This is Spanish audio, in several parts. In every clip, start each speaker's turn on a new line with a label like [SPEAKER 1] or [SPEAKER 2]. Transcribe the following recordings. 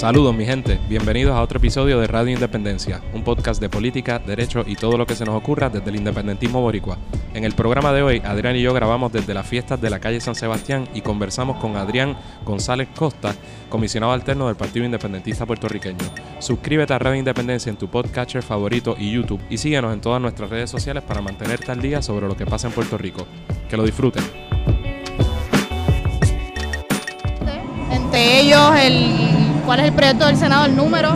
[SPEAKER 1] Saludos mi gente, bienvenidos a otro episodio de Radio Independencia, un podcast de política, derecho y todo lo que se nos ocurra desde el independentismo boricua. En el programa de hoy, Adrián y yo grabamos desde las fiestas de la calle San Sebastián y conversamos con Adrián González Costa, comisionado alterno del Partido Independentista Puertorriqueño. Suscríbete a Radio Independencia en tu podcatcher favorito y YouTube y síguenos en todas nuestras redes sociales para mantenerte al día sobre lo que pasa en Puerto Rico. Que lo disfruten.
[SPEAKER 2] Entre ellos, el, ¿cuál es el proyecto del Senado? El número.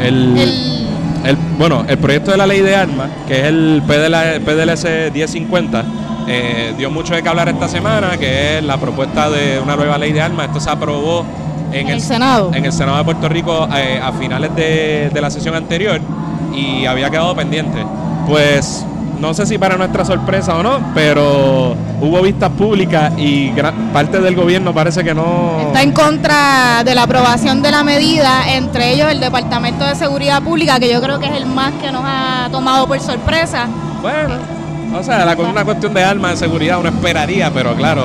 [SPEAKER 1] El,
[SPEAKER 2] El,
[SPEAKER 1] el- bueno, el proyecto de la ley de armas, que es el PDL PDLC 1050, eh, dio mucho de qué hablar esta semana, que es la propuesta de una nueva ley de armas. Esto se aprobó en,
[SPEAKER 2] el Senado.
[SPEAKER 1] En el Senado de Puerto Rico eh, a finales de, de la sesión anterior y había quedado pendiente. Pues no sé si para nuestra sorpresa o no, pero hubo vistas públicas y gran- parte del gobierno parece que no...
[SPEAKER 2] Está en contra de la aprobación de la medida, entre ellos el Departamento de Seguridad Pública, que yo creo que es el más que nos ha tomado por sorpresa.
[SPEAKER 1] Bueno, o sea, la, una cuestión de armas, de seguridad, uno esperaría, pero claro,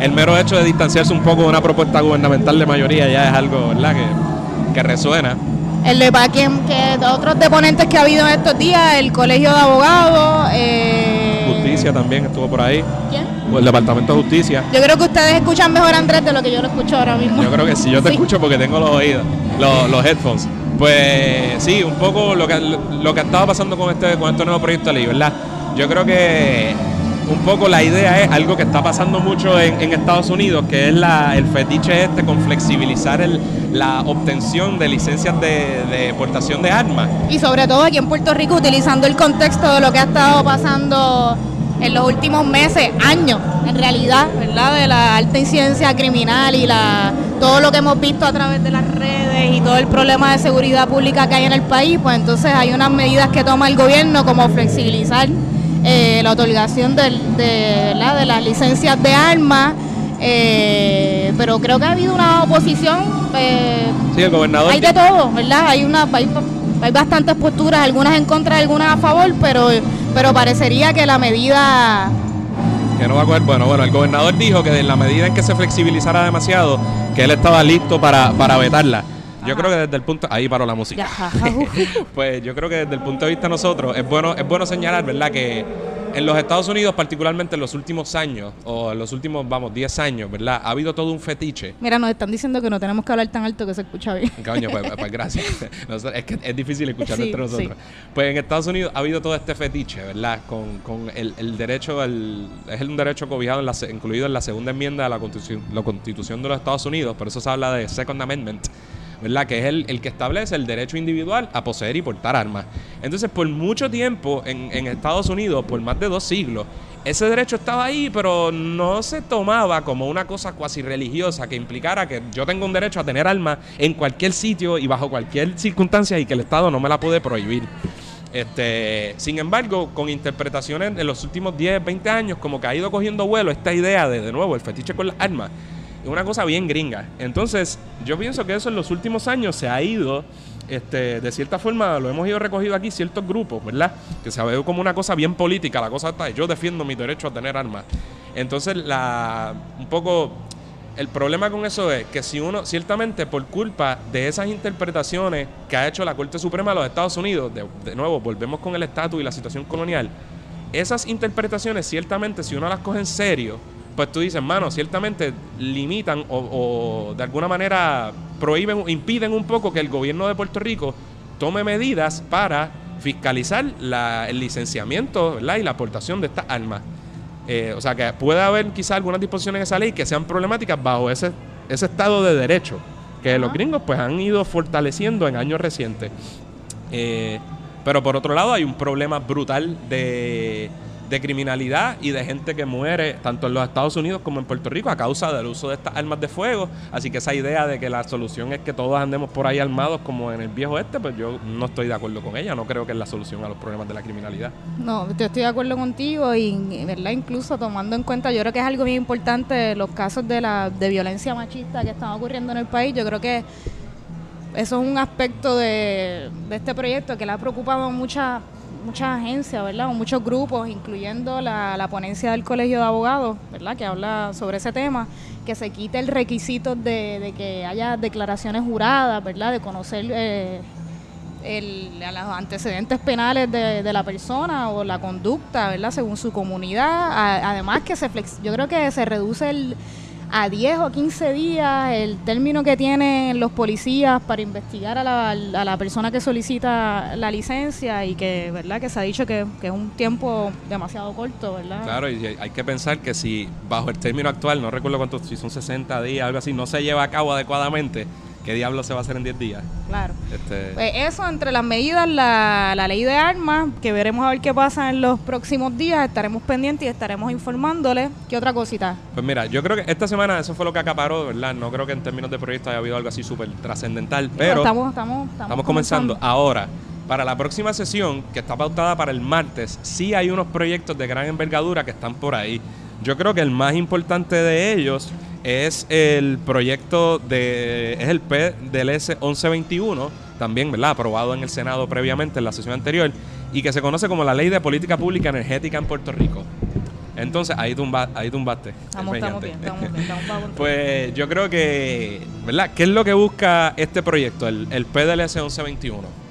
[SPEAKER 1] el mero hecho de distanciarse un poco de una propuesta gubernamental de mayoría ya es algo, ¿verdad?, que, que resuena.
[SPEAKER 2] El de pa- que, de otros deponentes que ha habido en estos días, el Colegio de Abogados. eh,
[SPEAKER 1] Justicia también estuvo por ahí,
[SPEAKER 2] ¿Quién?
[SPEAKER 1] el Departamento de Justicia.
[SPEAKER 2] Yo creo que ustedes escuchan mejor a Andrés de lo que yo lo escucho ahora mismo.
[SPEAKER 1] Yo creo que sí, yo te
[SPEAKER 2] Sí.
[SPEAKER 1] escucho porque tengo los oídos, los, los headphones. Pues sí, un poco lo que, lo que estaba pasando con este, con este nuevo proyecto de ley, ¿verdad? Yo creo que un poco la idea es algo que está pasando mucho en, Estados Unidos, que es el fetiche este con flexibilizar la obtención de licencias de, de de armas.
[SPEAKER 2] Y sobre todo aquí en Puerto Rico, utilizando el contexto de lo que ha estado pasando en los últimos meses, años, en realidad, ¿verdad? De la alta incidencia criminal y la todo lo que hemos visto a través de las redes y todo el problema de seguridad pública que hay en el país, pues entonces hay unas medidas que toma el gobierno como flexibilizar eh, la otorgación de, ¿verdad? de las licencias de armas, eh, pero creo que ha habido una oposición eh,
[SPEAKER 1] Sí, el gobernador.
[SPEAKER 2] hay de todo, ¿verdad? Hay una hay, hay bastantes posturas, algunas en contra, algunas a favor, pero pero parecería que la medida
[SPEAKER 1] Que no va a coger. Bueno, bueno, el gobernador dijo que en la medida en que se flexibilizara demasiado, que él estaba listo para, para vetarla. Yo creo que desde el punto. Ahí paró la música. Pues yo creo que desde el punto de vista de nosotros es bueno, es bueno señalar, ¿verdad? Que en los Estados Unidos, particularmente en los últimos años, o en los últimos, vamos, 10 años, ¿verdad? Ha habido todo un fetiche.
[SPEAKER 2] Mira, nos están diciendo que no tenemos que hablar tan alto que se escucha bien.
[SPEAKER 1] Coño, pues, pues, gracias. Es que es difícil escuchar
[SPEAKER 2] Sí,
[SPEAKER 1] entre nosotros. Pues en Estados Unidos ha habido todo este fetiche, ¿verdad? Con, con el, el derecho, al- es un derecho cobijado, en la, incluido en la segunda enmienda de la constitución, la constitución de los Estados Unidos, por eso se habla de Second Amendment, ¿verdad? Que es el, el que establece el derecho individual a poseer y portar armas. Entonces, por mucho tiempo en, en Estados Unidos, por más de dos siglos, ese derecho estaba ahí, pero no se tomaba como una cosa cuasi religiosa que implicara que yo tengo un derecho a tener armas en cualquier sitio y bajo cualquier circunstancia y que el Estado no me la puede prohibir. Este, sin embargo, con interpretaciones de los últimos 10, 20 años, como que ha ido cogiendo vuelo esta idea de, de nuevo, el fetiche con las armas. Una cosa bien gringa. Entonces, yo pienso que eso en los últimos años se ha ido, este, de cierta forma, lo hemos ido recogido aquí ciertos grupos, ¿verdad? Que se ve como una cosa bien política. La cosa está, yo defiendo mi derecho a tener armas. Entonces, la, un poco el problema con eso es que si uno, ciertamente por culpa de esas interpretaciones que ha hecho la Corte Suprema de los Estados Unidos, de, de nuevo, volvemos con el estatus y la situación colonial, esas interpretaciones ciertamente si uno las coge en serio, pues tú dices, mano, ciertamente limitan o, o de alguna manera prohíben, impiden un poco que el gobierno de Puerto Rico tome medidas para fiscalizar la- el licenciamiento ¿verdad? y la aportación de estas armas. Eh, o sea que puede haber quizás algunas disposiciones en esa ley que sean problemáticas bajo ese, ese estado de derecho que los gringos pues han ido fortaleciendo en años recientes. Eh, pero por otro lado hay un problema brutal de, de criminalidad y de gente que muere tanto en los Estados Unidos como en Puerto Rico a causa del uso de estas armas de fuego. Así que esa idea de que la solución es que todos andemos por ahí armados como en el viejo este, pues yo no estoy de acuerdo con ella. No creo que es la solución a los problemas de la criminalidad.
[SPEAKER 2] No, yo estoy de acuerdo contigo y, ¿verdad? Incluso tomando en cuenta, yo creo que es algo bien importante los casos de la de violencia machista que están ocurriendo en el país. Yo creo que eso es un aspecto de, de este proyecto que le ha preocupado a muchas muchas agencias, ¿verdad? O muchos grupos, incluyendo la, la, ponencia del Colegio de Abogados, ¿verdad? Que habla sobre ese tema, que se quite el requisito de, de que haya declaraciones juradas, ¿verdad? De conocer eh, el, los antecedentes penales de, de, la persona o la conducta, ¿verdad? Según su comunidad. además que se flex, yo creo que se reduce el a 10 o 15 días el término que tienen los policías para investigar a la, a la persona que solicita la licencia y que, ¿verdad? Que se ha dicho que, que, es un tiempo demasiado corto, ¿verdad?
[SPEAKER 1] Claro, y hay que pensar que si bajo el término actual, no recuerdo cuántos, si son 60 días, algo así, no se lleva a cabo adecuadamente, ¿Qué diablo se va a hacer en 10 días?
[SPEAKER 2] Claro. Este... Pues eso, entre las medidas, la, la, ley de armas, que veremos a ver qué pasa en los próximos días, estaremos pendientes y estaremos informándoles. ¿Qué otra cosita?
[SPEAKER 1] Pues mira, yo creo que esta semana eso fue lo que acaparó, ¿verdad? No creo que en términos de proyecto haya habido algo así súper trascendental, pero
[SPEAKER 2] estamos, estamos, estamos,
[SPEAKER 1] comenzando. Ahora, para la próxima sesión, que está pautada para el martes, sí hay unos proyectos de gran envergadura que están por ahí. Yo creo que el más importante de ellos es el proyecto de, es el P del S1121, también, ¿verdad? Aprobado en el Senado previamente en la sesión anterior, y que se conoce como la Ley de Política Pública Energética en Puerto Rico. Entonces, ahí, tumba, ahí tumbaste.
[SPEAKER 2] Estamos, estamos bien, estamos bien, estamos
[SPEAKER 1] Pues yo creo que, ¿verdad? ¿Qué es lo que busca este proyecto, el, el PDLS 1121?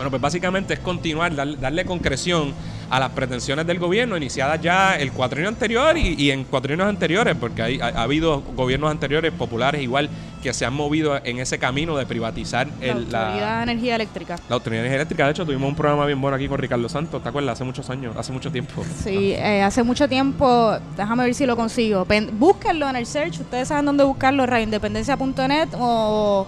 [SPEAKER 1] Bueno, pues básicamente es continuar, darle concreción a las pretensiones del gobierno iniciadas ya el cuatrienio anterior y, en cuatrienios anteriores, porque hay, ha, habido gobiernos anteriores populares igual que se han movido en ese camino de privatizar
[SPEAKER 2] la Autoridad de Energía Eléctrica.
[SPEAKER 1] La Autoridad de Energía Eléctrica, de hecho, tuvimos un programa bien bueno aquí con Ricardo Santos, ¿te acuerdas? Hace muchos años, hace mucho tiempo.
[SPEAKER 2] Sí, eh, hace mucho tiempo, déjame ver si lo consigo. búsquenlo en el search, ustedes saben dónde buscarlo, radioindependencia.net o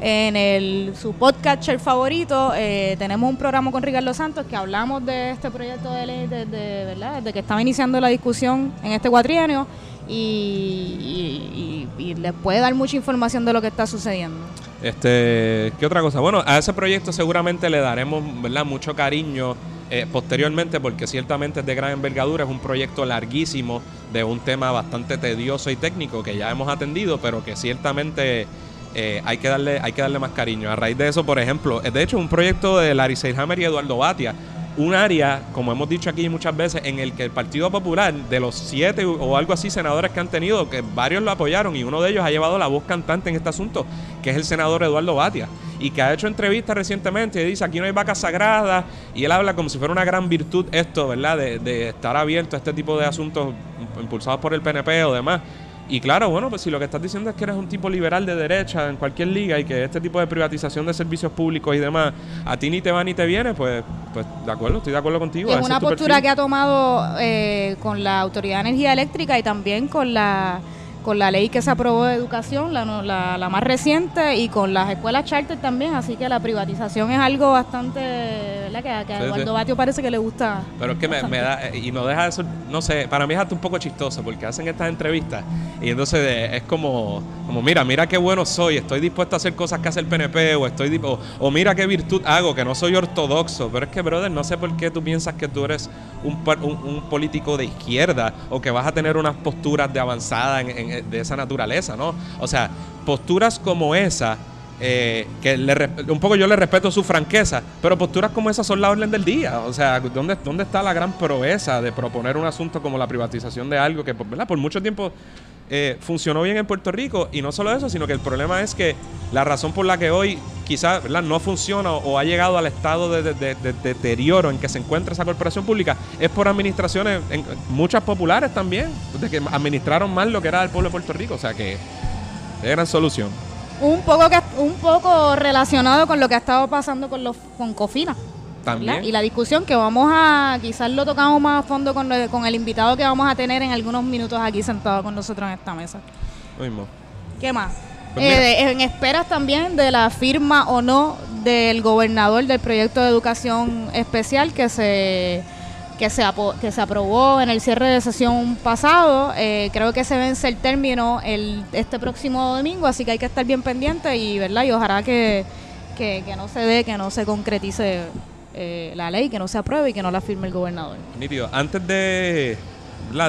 [SPEAKER 2] en el, su podcatcher favorito. Eh, tenemos un programa con Ricardo Santos que hablamos de este proyecto de ley desde, ¿verdad? desde que estaba iniciando la discusión en este cuatrienio y, y, les puede dar mucha información de lo que está sucediendo.
[SPEAKER 1] Este, ¿Qué otra cosa? Bueno, a ese proyecto seguramente le daremos ¿verdad? mucho cariño. Eh, posteriormente, porque ciertamente es de gran envergadura, es un proyecto larguísimo de un tema bastante tedioso y técnico que ya hemos atendido, pero que ciertamente eh, hay, que darle, hay que darle más cariño. A raíz de eso, por ejemplo, de hecho, un proyecto de Larry Seilhammer y Eduardo Batia, un área, como hemos dicho aquí muchas veces, en el que el Partido Popular, de los siete o algo así senadores que han tenido, que varios lo apoyaron y uno de ellos ha llevado la voz cantante en este asunto, que es el senador Eduardo Batia, y que ha hecho entrevistas recientemente y dice, aquí no hay vacas sagradas, y él habla como si fuera una gran virtud esto, ¿verdad?, de estar abierto a este tipo de asuntos impulsados por el PNP o demás. Y claro, bueno, pues si lo que estás diciendo es que eres un tipo liberal de derecha en cualquier liga y que este tipo de privatización de servicios públicos y demás a ti ni te va ni te viene, pues, pues de acuerdo, estoy de acuerdo contigo.
[SPEAKER 2] Es una postura que ha tomado eh, con la Autoridad de Energía Eléctrica y también con la con la ley que se aprobó de educación, la, la, más reciente, y con las escuelas charter también, así que la privatización es algo bastante, ¿verdad? Que, que a Eduardo Batio parece que le gusta.
[SPEAKER 1] Pero es que me, da, eh, y no deja eso, no sé, para mí es hasta un poco chistoso, porque hacen estas entrevistas, y entonces es como, como mira, mira qué bueno soy, estoy dispuesto a hacer cosas que hace el PNP, o estoy o, o mira qué virtud hago, que no soy ortodoxo, pero es que, brother, no sé por qué tú piensas que tú eres un, un, político de izquierda, o que vas a tener unas posturas de avanzada en de esa naturaleza, ¿no? O sea, posturas como esa, eh, que le, un poco yo le respeto su franqueza, pero posturas como esas son la orden del día. O sea, ¿dónde, dónde está la gran proeza de proponer un asunto como la privatización de algo que, ¿verdad? Por mucho tiempo eh, funcionó bien en Puerto Rico y no solo eso, sino que el problema es que la razón por la que hoy quizás no funciona o, ha llegado al estado de, deterioro en que se encuentra esa corporación pública es por administraciones, muchas populares también, de que administraron mal lo que era el pueblo de Puerto Rico, o sea que es gran solución.
[SPEAKER 2] Un poco, que, un poco relacionado con lo que ha estado pasando con, los, con Cofina. Y la discusión que vamos a, quizás lo tocamos más a fondo con, con el invitado que vamos a tener en algunos minutos aquí sentado con nosotros en esta mesa.
[SPEAKER 1] mismo.
[SPEAKER 2] ¿Qué más? Pues eh, en esperas también de la firma o no del gobernador del proyecto de educación especial que se que se, que se aprobó en el cierre de sesión pasado. Eh, creo que se vence el término el, este próximo domingo, así que hay que estar bien pendiente y, ¿verdad? y ojalá que, que, que no se dé, que no se concretice eh, la ley, que no se apruebe y que no la firme el gobernador.
[SPEAKER 1] Nítido. Antes de,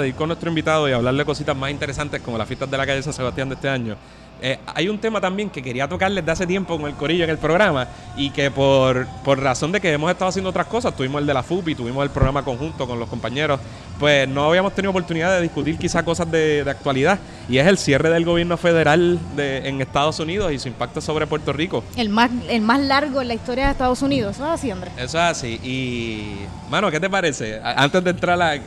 [SPEAKER 1] ir con nuestro invitado y hablarle cositas más interesantes como las fiestas de la calle San Sebastián de este año, eh, hay un tema también que quería tocar desde hace tiempo con el Corillo en el programa y que por, por razón de que hemos estado haciendo otras cosas, tuvimos el de la FUPI, tuvimos el programa conjunto con los compañeros, pues no habíamos tenido oportunidad de discutir quizá cosas de, de actualidad y es el cierre del gobierno federal de, en Estados Unidos y su impacto sobre Puerto Rico.
[SPEAKER 2] El más, el más largo en la historia de Estados Unidos, ¿eso es así, Andrés?
[SPEAKER 1] Eso es así. Y, mano, ¿qué te parece? Antes de entrar a la...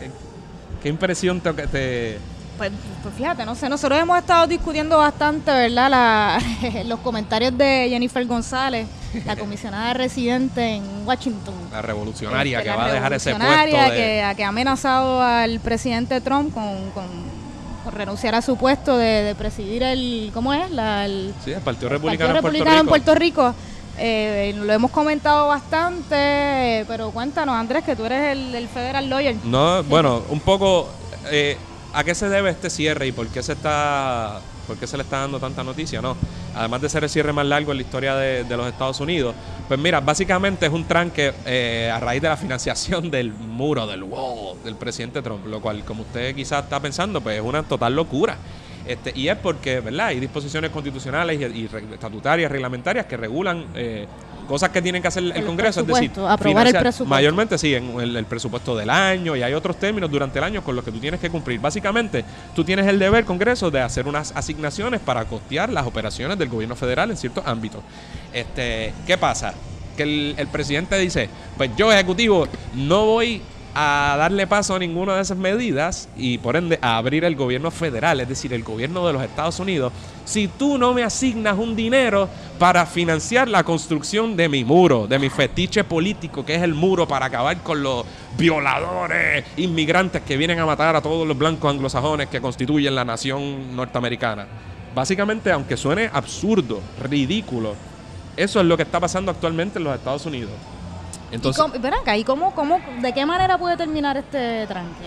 [SPEAKER 1] ¿Qué impresión te... te
[SPEAKER 2] Pues, pues fíjate, no sé, nosotros hemos estado discutiendo bastante, ¿verdad? La- los comentarios de Jennifer González, la comisionada residente en Washington.
[SPEAKER 1] la revolucionaria
[SPEAKER 2] Este,
[SPEAKER 1] que
[SPEAKER 2] la
[SPEAKER 1] va a dejar ese puesto
[SPEAKER 2] revolucionaria
[SPEAKER 1] de...
[SPEAKER 2] que, que ha amenazado al presidente Trump con, con- con renunciar a su puesto de, de presidir el, ¿cómo es? La, el,
[SPEAKER 1] Sí, el Partido
[SPEAKER 2] Partido
[SPEAKER 1] Republicano, en Puerto
[SPEAKER 2] Republicano en
[SPEAKER 1] Rico.
[SPEAKER 2] Puerto Rico. Eh, lo hemos comentado bastante, pero cuéntanos, Andrés, que tú eres el, el federal lawyer.
[SPEAKER 1] No, bueno, un poco eh, a qué se debe este cierre y por qué se está por qué se le está dando tanta noticia, ¿no? Además de ser el cierre más largo en la historia de, los Estados Unidos, pues mira, básicamente es un tranque eh, a raíz de la financiación del muro, del wall, del presidente Trump, lo cual, como usted quizás está pensando, pues es una total locura. Este, y es porque, ¿verdad? Hay disposiciones constitucionales y, estatutarias, reglamentarias que regulan eh, cosas que tienen que hacer el,
[SPEAKER 2] El
[SPEAKER 1] Congreso, es decir,
[SPEAKER 2] aprobar el presupuesto.
[SPEAKER 1] Mayormente sí, en el, el presupuesto del año y hay otros términos durante el año con los que tú tienes que cumplir. Básicamente, tú tienes el deber, Congreso, de hacer unas asignaciones para costear las operaciones del gobierno federal en ciertos ámbitos. Este, ¿Qué pasa? Que el, el presidente dice, pues yo, ejecutivo, no voy a darle paso a ninguna de esas medidas y por ende a abrir el gobierno federal, es decir, el gobierno de los Estados Unidos, si tú no me asignas un dinero para financiar la construcción de mi muro, de mi fetiche político, que es el muro para acabar con los violadores, inmigrantes que vienen a matar a todos los blancos anglosajones que constituyen la nación norteamericana. Básicamente, aunque suene absurdo, ridículo, eso es lo que está pasando actualmente en los Estados Unidos. Entonces,
[SPEAKER 2] ¿Y cómo, ven acá, ¿y cómo, cómo, de qué manera puede terminar este tranque?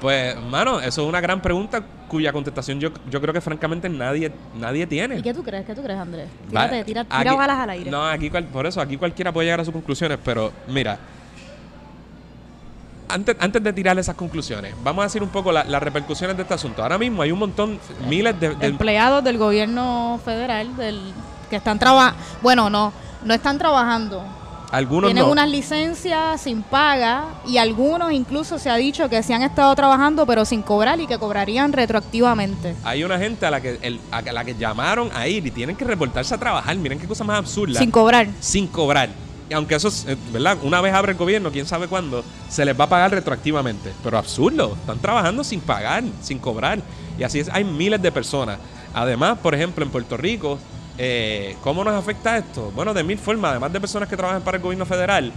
[SPEAKER 1] Pues, mano, eso es una gran pregunta cuya contestación yo, yo creo que francamente nadie, nadie tiene.
[SPEAKER 2] ¿Y qué tú crees? ¿Qué tú crees, Andrés? Tírate, tira, tira
[SPEAKER 1] aquí-
[SPEAKER 2] balas al aire.
[SPEAKER 1] No, aquí cual- por eso, aquí cualquiera puede llegar a sus conclusiones, pero mira, antes, antes de tirar esas conclusiones, vamos a decir un poco la- las repercusiones de este asunto. Ahora mismo hay un montón, miles de... de-
[SPEAKER 2] Empleados del gobierno federal del, que están trabajando, bueno, no, no están trabajando.
[SPEAKER 1] Algunos
[SPEAKER 2] Tienen
[SPEAKER 1] no.
[SPEAKER 2] unas licencias sin paga y algunos incluso se ha dicho que sí han estado trabajando pero sin cobrar y que cobrarían retroactivamente.
[SPEAKER 1] Hay una gente a la que el- a la que llamaron a ir y tienen que reportarse a trabajar. Miren qué cosa más absurda.
[SPEAKER 2] Sin cobrar.
[SPEAKER 1] sin cobrar. Y aunque eso es, eh, ¿verdad? Una vez abre el gobierno, quién sabe cuándo, se les va a pagar retroactivamente. Pero absurdo, están trabajando sin pagar, sin cobrar. Y así es, hay miles de personas. Además, por ejemplo, en Puerto Rico, eh, ¿cómo nos afecta esto? Bueno, de mil formas, además de personas que trabajan para el gobierno federal,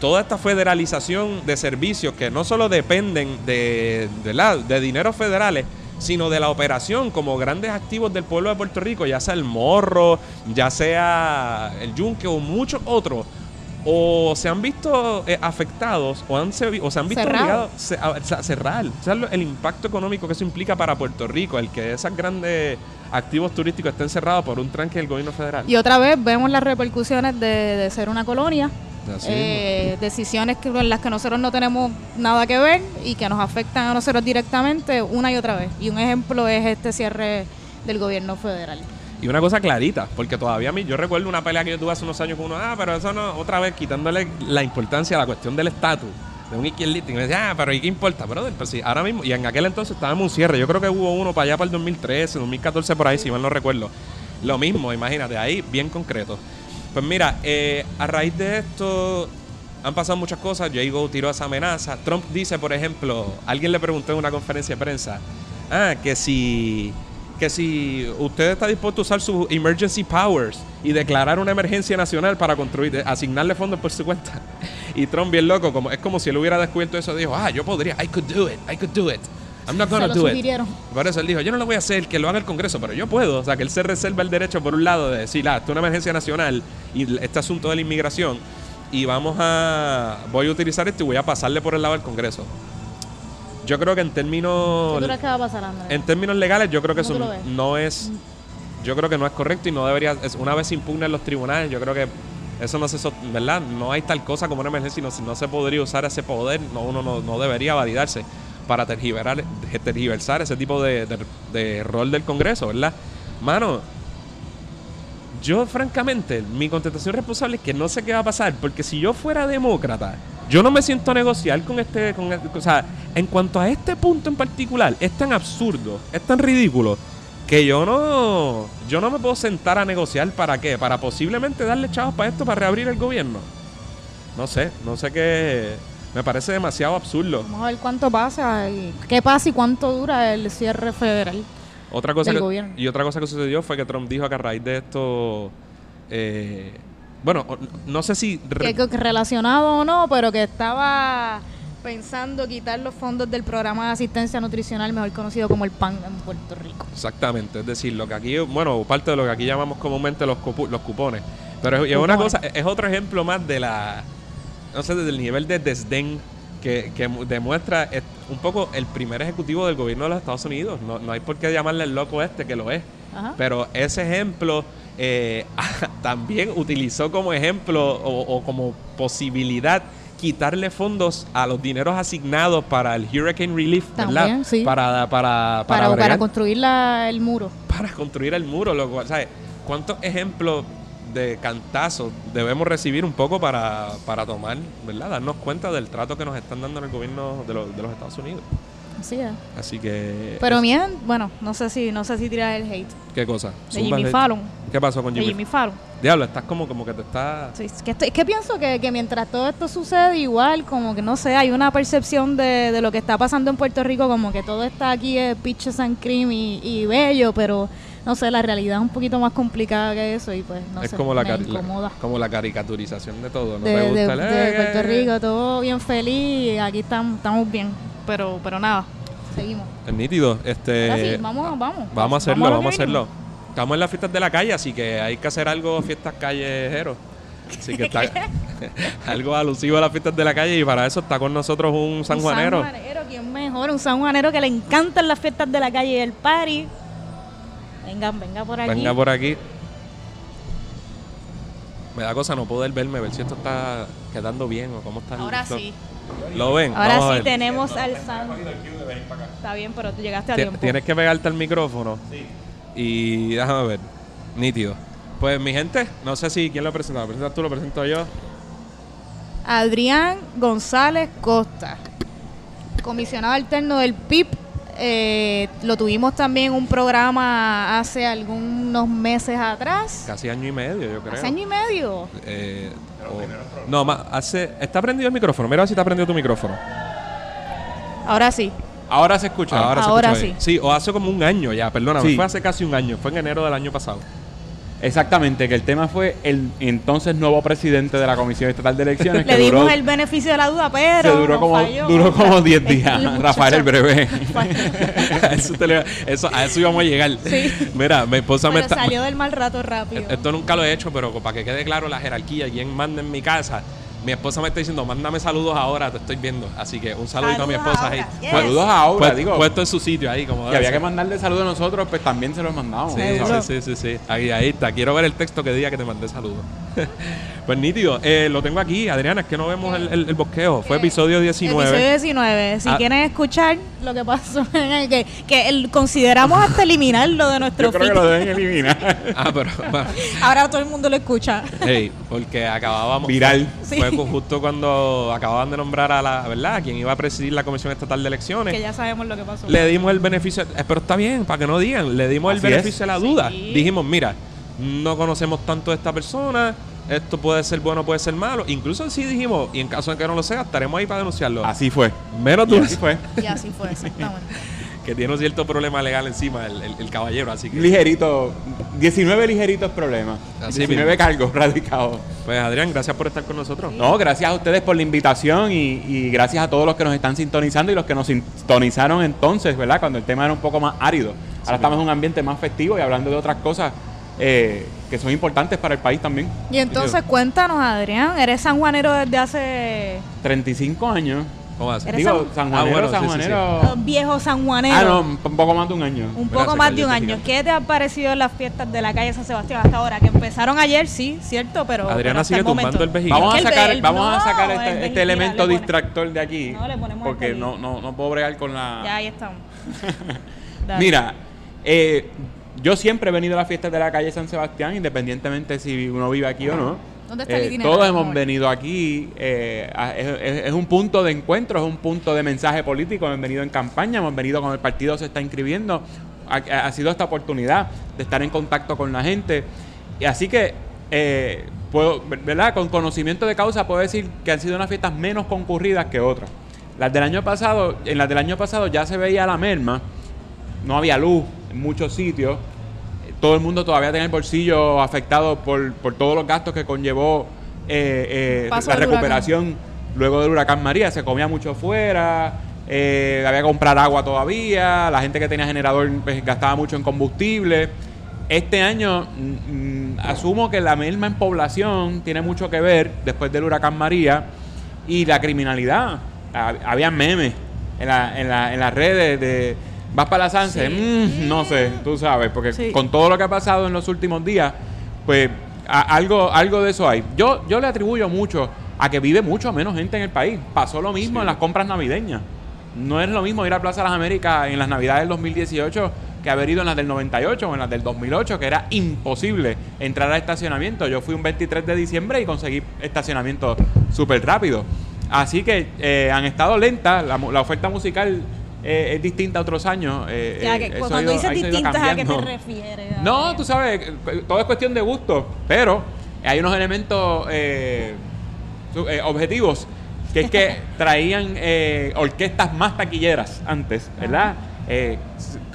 [SPEAKER 1] toda esta federalización de servicios que no solo dependen de, ¿verdad? de dineros federales, sino de la operación como grandes activos del pueblo de Puerto Rico, ya sea el morro, ya sea el yunque o muchos otros, o se han visto eh, afectados o, han se, o se han visto
[SPEAKER 2] Cerrado.
[SPEAKER 1] obligados a, a cerrar. O sea, el impacto económico que eso implica para Puerto Rico, el que esos grandes activos turísticos estén cerrados por un tranque del gobierno federal.
[SPEAKER 2] Y otra vez vemos las repercusiones de, de ser una colonia, eh, decisiones que, en las que nosotros no tenemos nada que ver y que nos afectan a nosotros directamente una y otra vez. Y un ejemplo es este cierre del gobierno federal.
[SPEAKER 1] Y una cosa clarita, porque todavía a mí, yo recuerdo una pelea que yo tuve hace unos años con uno, ah, pero eso no, otra vez quitándole la importancia a la cuestión del estatus de un izquierdista. Y me decía, ah, pero ¿y qué importa, brother? Pues sí, ahora mismo, y en aquel entonces estábamos un cierre, yo creo que hubo uno para allá para el 2013, 2014 por ahí, si mal no recuerdo. Lo mismo, imagínate, ahí bien concreto. Pues mira, eh, a raíz de esto han pasado muchas cosas. Jago tiró esa amenaza. Trump dice, por ejemplo, alguien le preguntó en una conferencia de prensa, ah, que si que si usted está dispuesto a usar sus emergency powers y declarar una emergencia nacional para construir, asignarle fondos por su cuenta. Y Trump bien loco, como es como si él hubiera descubierto eso, dijo, ah, yo podría, I could do it, I could do it. I'm not gonna
[SPEAKER 2] lo
[SPEAKER 1] do it. Por eso él dijo, yo no lo voy a hacer, que lo haga el Congreso, pero yo puedo. O sea, que él se reserva el derecho, por un lado, de decir, ah, esto es una emergencia nacional y este asunto de la inmigración, y vamos a, voy a utilizar esto y voy a pasarle por el lado del Congreso. Yo creo que en
[SPEAKER 2] ¿Qué
[SPEAKER 1] términos,
[SPEAKER 2] crees que va a pasar, Andrés?
[SPEAKER 1] en términos legales, yo creo que
[SPEAKER 2] ¿Cómo
[SPEAKER 1] eso no es, yo creo que no es correcto y no debería, es, una vez se impugna en los tribunales, yo creo que eso no se, ¿verdad? No hay tal cosa como una emergencia, y no, se- no se podría usar ese poder, no, uno no, no debería validarse para tergiverar, tergiversar ese tipo de, de- de rol del Congreso, ¿verdad? Mano, yo francamente, mi contestación responsable es que no sé qué va a pasar, porque si yo fuera demócrata, yo no me siento a negociar con este, con, o sea, en cuanto a este punto en particular, es tan absurdo, es tan ridículo, que yo no, yo no me puedo sentar a negociar para qué, para posiblemente darle chavos para esto, para reabrir el gobierno. No sé, no sé qué, me parece demasiado absurdo.
[SPEAKER 2] Vamos a ver cuánto pasa y qué pasa y cuánto dura el cierre federal.
[SPEAKER 1] Otra cosa
[SPEAKER 2] del
[SPEAKER 1] que-
[SPEAKER 2] gobierno.
[SPEAKER 1] y otra cosa que sucedió fue que Trump dijo que a raíz de esto, eh, bueno, no sé si re-
[SPEAKER 2] Que, que relacionado o no, pero que estaba pensando quitar los fondos del programa de asistencia nutricional, mejor conocido como el PAN en Puerto Rico.
[SPEAKER 1] exactamente, es decir, lo que aquí, bueno, parte de lo que aquí llamamos comúnmente los, cupones, pero es, es una cosa, es otro ejemplo más de la, no sé, del nivel de desdén que, que mu- demuestra es un poco el primer ejecutivo del gobierno de los Estados Unidos. No, no hay por qué llamarle el loco este que lo es.
[SPEAKER 2] Ajá.
[SPEAKER 1] Pero ese ejemplo eh, también utilizó como ejemplo o, o como posibilidad quitarle fondos a los dineros asignados para el Hurricane Relief, ¿verdad?
[SPEAKER 2] También, sí.
[SPEAKER 1] Para, para, para,
[SPEAKER 2] Para, para,
[SPEAKER 1] bregar-
[SPEAKER 2] construir la- el muro.
[SPEAKER 1] para construir el muro. Lo cual, ¿sabes? ¿Cuántos ejemplos de cantazos debemos recibir un poco para, para tomar, ¿verdad? Darnos cuenta del trato que nos están dando en el gobierno de, los- de los Estados Unidos.
[SPEAKER 2] Así es.
[SPEAKER 1] Así que...
[SPEAKER 2] Pero
[SPEAKER 1] es-
[SPEAKER 2] bien, bueno, no sé si no sé si tirar el hate
[SPEAKER 1] ¿Qué cosa?
[SPEAKER 2] de Jimmy Fallon.
[SPEAKER 1] ¿Qué pasó con
[SPEAKER 2] De
[SPEAKER 1] Jimmy?
[SPEAKER 2] Fallon.
[SPEAKER 1] Diablo, estás como, como que te está...
[SPEAKER 2] Sí, es que, estoy- es que pienso que, que mientras todo esto sucede, igual, como que no sé, hay una percepción de, de lo que está pasando en Puerto Rico, como que todo está aquí es peaches and cream y, y bello, pero no sé, la realidad es un poquito más complicada que eso y pues no
[SPEAKER 1] es
[SPEAKER 2] sé,
[SPEAKER 1] como la,
[SPEAKER 2] me
[SPEAKER 1] la- como la caricaturización de todo. ¿No
[SPEAKER 2] de, de-
[SPEAKER 1] gusta el-
[SPEAKER 2] de
[SPEAKER 1] eh,
[SPEAKER 2] Puerto
[SPEAKER 1] eh,
[SPEAKER 2] Rico, todo bien feliz, aquí estamos, estamos bien, pero pero nada, seguimos.
[SPEAKER 1] Es nítido. Este,
[SPEAKER 2] Ahora sí, vamos, vamos.
[SPEAKER 1] Vamos a hacerlo,
[SPEAKER 2] lo
[SPEAKER 1] vamos a hacerlo. Estamos en las fiestas de la calle, así que hay que hacer algo, fiestas callejeros. Así que está algo alusivo a las fiestas de la calle y para eso está con nosotros un sanjuanero.
[SPEAKER 2] Un sanjuanero, ¿quién mejor? Un sanjuanero que le encantan las fiestas de la calle y el party. Venga, venga por aquí.
[SPEAKER 1] Venga por aquí. Me da cosa no poder verme, ver si esto está quedando bien o cómo está. el-
[SPEAKER 2] Ahora sí.
[SPEAKER 1] ¿Lo ven?
[SPEAKER 2] Ahora
[SPEAKER 1] Vamos
[SPEAKER 2] sí tenemos al San. Está bien, pero tú llegaste a
[SPEAKER 1] Ti-
[SPEAKER 2] tiempo.
[SPEAKER 1] Tienes que pegarte al micrófono. Sí. Y déjame ver. Nítido. Pues mi gente, no sé si quién lo presenta. ¿Lo presentas tú? ¿Lo presento yo?
[SPEAKER 2] Adrián González Costa, comisionado alterno del PIB. Eh, lo tuvimos también en un programa hace algunos meses atrás.
[SPEAKER 1] Casi año y medio, yo creo.
[SPEAKER 2] Hace año y medio.
[SPEAKER 1] Eh, o- no, más, hace, está prendido el micrófono. Mira a ver si está prendido tu micrófono.
[SPEAKER 2] Ahora sí.
[SPEAKER 3] Ahora se escucha.
[SPEAKER 1] Ahora, se
[SPEAKER 2] Ahora
[SPEAKER 1] escucha bien.
[SPEAKER 2] sí.
[SPEAKER 1] Sí, o hace como un año ya, perdóname.
[SPEAKER 3] Sí.
[SPEAKER 1] Fue hace casi un año. Fue en enero del año pasado.
[SPEAKER 3] Exactamente, que el tema fue el entonces nuevo presidente de la Comisión Estatal de Elecciones.
[SPEAKER 2] Le
[SPEAKER 3] que
[SPEAKER 2] dimos
[SPEAKER 3] duró,
[SPEAKER 2] el beneficio de la duda, pero.
[SPEAKER 3] se duró como,
[SPEAKER 2] falló.
[SPEAKER 3] duró como 10
[SPEAKER 2] El
[SPEAKER 3] días. Rafael el breve.
[SPEAKER 1] a, eso te le- eso- a eso íbamos a llegar.
[SPEAKER 2] Sí.
[SPEAKER 1] Mira, mi esposa me está.
[SPEAKER 2] salió del mal rato rápido.
[SPEAKER 1] Esto nunca lo he hecho, pero para que quede claro la jerarquía, quién manda en mi casa. Mi esposa me está diciendo, mándame saludos ahora, te estoy viendo. Así que un saludito a mi esposa
[SPEAKER 2] ahora,
[SPEAKER 1] ahí.
[SPEAKER 2] yes.
[SPEAKER 3] Saludos a Aura,
[SPEAKER 1] puesto,
[SPEAKER 3] digo.
[SPEAKER 1] puesto en su sitio ahí, como
[SPEAKER 3] Que
[SPEAKER 1] debe
[SPEAKER 3] había
[SPEAKER 1] ser.
[SPEAKER 3] que mandarle saludos a nosotros, pues también se los mandamos.
[SPEAKER 1] Sí, sí, sí, sí, sí. Ahí, ahí está. Quiero ver el texto que diga que te mandé saludos. pues nítido. Eh, lo tengo aquí, Adriana, es que no vemos el, el- el bosqueo. Fue episodio 19.
[SPEAKER 2] Episodio 19. Si
[SPEAKER 1] Ah.
[SPEAKER 2] quieren escuchar lo que pasó, en el que, que el- consideramos hasta eliminarlo de nuestro
[SPEAKER 3] Yo creo que lo deben eliminar.
[SPEAKER 1] Ah, pero bueno,
[SPEAKER 2] Ahora todo el mundo lo escucha.
[SPEAKER 1] hey, porque acabábamos.
[SPEAKER 3] Viral.
[SPEAKER 2] Sí.
[SPEAKER 1] Fue justo cuando acababan de nombrar a la, ¿verdad? A quien iba a presidir la Comisión Estatal de Elecciones.
[SPEAKER 2] Que ya sabemos lo que pasó.
[SPEAKER 1] Le dimos el beneficio, eh, pero está bien, para que no digan, le dimos el beneficio
[SPEAKER 3] es.
[SPEAKER 1] de la duda.
[SPEAKER 2] Sí.
[SPEAKER 1] Dijimos, mira, no conocemos tanto de esta persona, esto puede ser bueno, puede ser malo. Incluso si dijimos, y en caso de que no lo sea, estaremos ahí para denunciarlo.
[SPEAKER 3] Así fue.
[SPEAKER 1] Menos
[SPEAKER 3] Y
[SPEAKER 1] tú,
[SPEAKER 3] así fue.
[SPEAKER 2] Y así fue, exactamente.
[SPEAKER 1] que tiene un cierto problema legal encima el, el- el caballero, así que...
[SPEAKER 3] Ligerito, 19 ligeritos problemas.
[SPEAKER 1] Así
[SPEAKER 3] 19
[SPEAKER 1] mismo.
[SPEAKER 3] cargos radicados.
[SPEAKER 1] Pues Adrián, gracias por estar con nosotros.
[SPEAKER 3] No, gracias a ustedes por la invitación y, y gracias a todos los que nos están sintonizando y los que nos sintonizaron entonces, ¿verdad? Cuando el tema era un poco más árido. Ahora estamos en un ambiente más festivo y hablando de otras cosas eh, que son importantes para el país también.
[SPEAKER 2] Y entonces cuéntanos, Adrián, eres sanjuanero desde hace
[SPEAKER 3] 35 años.
[SPEAKER 1] ¿Cómo?
[SPEAKER 2] Eres
[SPEAKER 3] Digo,
[SPEAKER 2] san-
[SPEAKER 3] sanjuanero,
[SPEAKER 1] Ah, bueno, sí, sí, sí.
[SPEAKER 3] sanjuanero.
[SPEAKER 2] eh, viejo sanjuanero.
[SPEAKER 3] Ah, no, un poco más de un año.
[SPEAKER 2] Un poco más de un año. ¿Qué te han parecido las fiestas de la calle San Sebastián hasta ahora? Que empezaron ayer, sí, cierto, pero.
[SPEAKER 1] Adriana sigue
[SPEAKER 2] el momento.
[SPEAKER 1] tumbando el vejiga.
[SPEAKER 3] Vamos a sacar,
[SPEAKER 2] el-
[SPEAKER 3] vamos a sacar
[SPEAKER 2] el
[SPEAKER 3] este, este elemento
[SPEAKER 2] pone-
[SPEAKER 3] distractor de aquí.
[SPEAKER 2] No, le ponemos
[SPEAKER 3] porque
[SPEAKER 2] el
[SPEAKER 3] no, no, no puedo bregar con la.
[SPEAKER 2] Ya ahí estamos.
[SPEAKER 3] Mira, eh, yo siempre he venido a las fiestas de la calle San Sebastián, independientemente si uno vive aquí o no.
[SPEAKER 2] ¿Dónde está el
[SPEAKER 3] Eh, todos hemos venido aquí, eh, a- es, un punto de encuentro, es un punto de mensaje político, hemos venido en campaña, hemos venido cuando el partido se está inscribiendo, ha, ha sido esta oportunidad de estar en contacto con la gente. Y así que, eh, puedo, ¿verdad? Con conocimiento de causa puedo decir que han sido unas fiestas menos concurridas que otras. Las del año pasado, en las del año pasado ya se veía la merma, no había luz en muchos sitios, todo el mundo todavía tenía el bolsillo afectado por, por todos los gastos que conllevó eh, eh, la recuperación luego del huracán María. Se comía mucho fuera, eh, había que comprar agua todavía, la gente que tenía generador pues, gastaba mucho en combustible. Este año mm, mm, asumo que la merma en población tiene mucho que ver después del huracán María y la criminalidad. Hab- Había memes en, la- en, la- en las redes de vas para la Sanse, Mm, no sé, tú sabes, porque
[SPEAKER 2] Sí.
[SPEAKER 3] con todo lo que ha pasado en los últimos días, pues a- algo, algo de eso hay. Yo, yo le atribuyo mucho a que vive mucho menos gente en el país. Pasó lo mismo en las compras navideñas. No es lo mismo ir a Plaza de las Américas en las Navidades del 2018 que haber ido en las del 98 o en las del 2008, que era imposible entrar al estacionamiento. Yo fui un 23 de diciembre y conseguí estacionamiento súper rápido. Así que eh, han estado lentas, la, la oferta musical eh, es distinta a otros años. eh,
[SPEAKER 2] Ya,
[SPEAKER 3] eh,
[SPEAKER 2] que cuando
[SPEAKER 3] ido-
[SPEAKER 2] dices distintas, ¿a qué te refieres?
[SPEAKER 3] No, tú sabes, todo es cuestión de gusto, pero hay unos elementos eh, objetivos, que es que traían eh, orquestas más taquilleras antes, ¿verdad? Eh,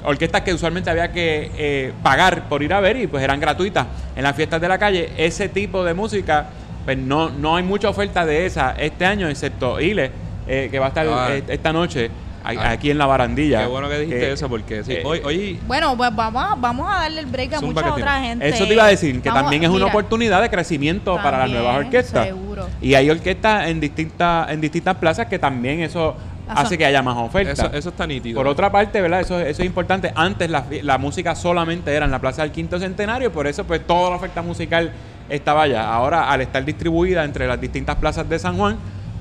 [SPEAKER 3] orquestas que usualmente había que eh, pagar por ir a ver y pues eran gratuitas en las fiestas de la calle. Ese tipo de música, pues no, no hay mucha oferta de esa este año, excepto Ile, eh, que va a estar
[SPEAKER 1] Ah.
[SPEAKER 3] esta noche
[SPEAKER 1] Ah.
[SPEAKER 3] aquí en la barandilla.
[SPEAKER 1] Qué bueno que dijiste
[SPEAKER 3] Eh,
[SPEAKER 1] eso, porque sí.
[SPEAKER 3] eh,
[SPEAKER 1] Hoy, hoy
[SPEAKER 2] Bueno, pues vamos a, vamos a darle el break a mucha otra
[SPEAKER 1] tiene.
[SPEAKER 2] gente.
[SPEAKER 3] Eso te iba a decir, que
[SPEAKER 2] Vamos-
[SPEAKER 3] también es una oportunidad de crecimiento para las nuevas orquestas.
[SPEAKER 2] seguro.
[SPEAKER 3] Y hay orquestas en distintas, en distintas plazas que también eso
[SPEAKER 2] Eso-
[SPEAKER 3] hace que haya más oferta.
[SPEAKER 1] eso, eso está nítido.
[SPEAKER 3] Por otra parte, ¿verdad? Eso, eso es importante. Antes la, la música solamente era en la Plaza del Quinto Centenario, por eso pues toda la oferta musical estaba allá. Ahora, al estar distribuida entre las distintas plazas de San Juan,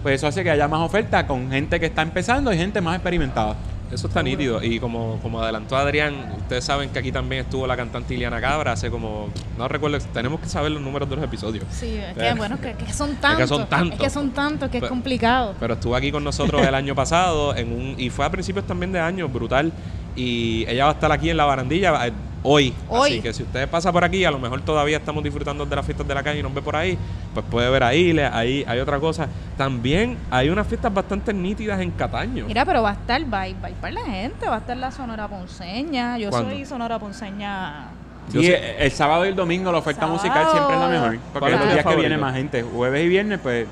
[SPEAKER 3] pues eso hace que haya más oferta con gente que está empezando y gente más experimentada.
[SPEAKER 1] Eso está nítido. Y como, como adelantó Adrián, ustedes saben que aquí también estuvo la cantante Iliana Cabra hace como. No recuerdo, tenemos que saber los números de los episodios.
[SPEAKER 2] Sí, es
[SPEAKER 1] Eh,
[SPEAKER 2] que bueno, que, que son tantos.
[SPEAKER 1] son tantos.
[SPEAKER 2] Es que son tantos que es complicado.
[SPEAKER 1] Pero estuvo aquí con nosotros el año pasado en un, y fue a principios también de año, brutal. Y ella va a estar aquí en la barandilla eh, hoy.
[SPEAKER 2] Hoy.
[SPEAKER 1] Así que si usted pasa por aquí, a lo mejor todavía estamos disfrutando de las fiestas de la calle y nos ve por ahí, pues puede ver ahí, le- ahí hay otra cosa. También hay unas fiestas bastante nítidas en Cataño.
[SPEAKER 2] Mira, pero va a estar, va, a ir- va a ir para la gente, va a estar la Sonora Ponceña. Yo
[SPEAKER 1] ¿Cuándo?
[SPEAKER 2] soy Sonora Ponceña.
[SPEAKER 1] Sé-
[SPEAKER 3] el, el sábado y el domingo la oferta
[SPEAKER 2] Sábado.
[SPEAKER 3] musical siempre es la mejor. Porque
[SPEAKER 1] ¿Cuál
[SPEAKER 3] es los
[SPEAKER 1] día
[SPEAKER 3] días que viene más gente. Jueves y viernes, pues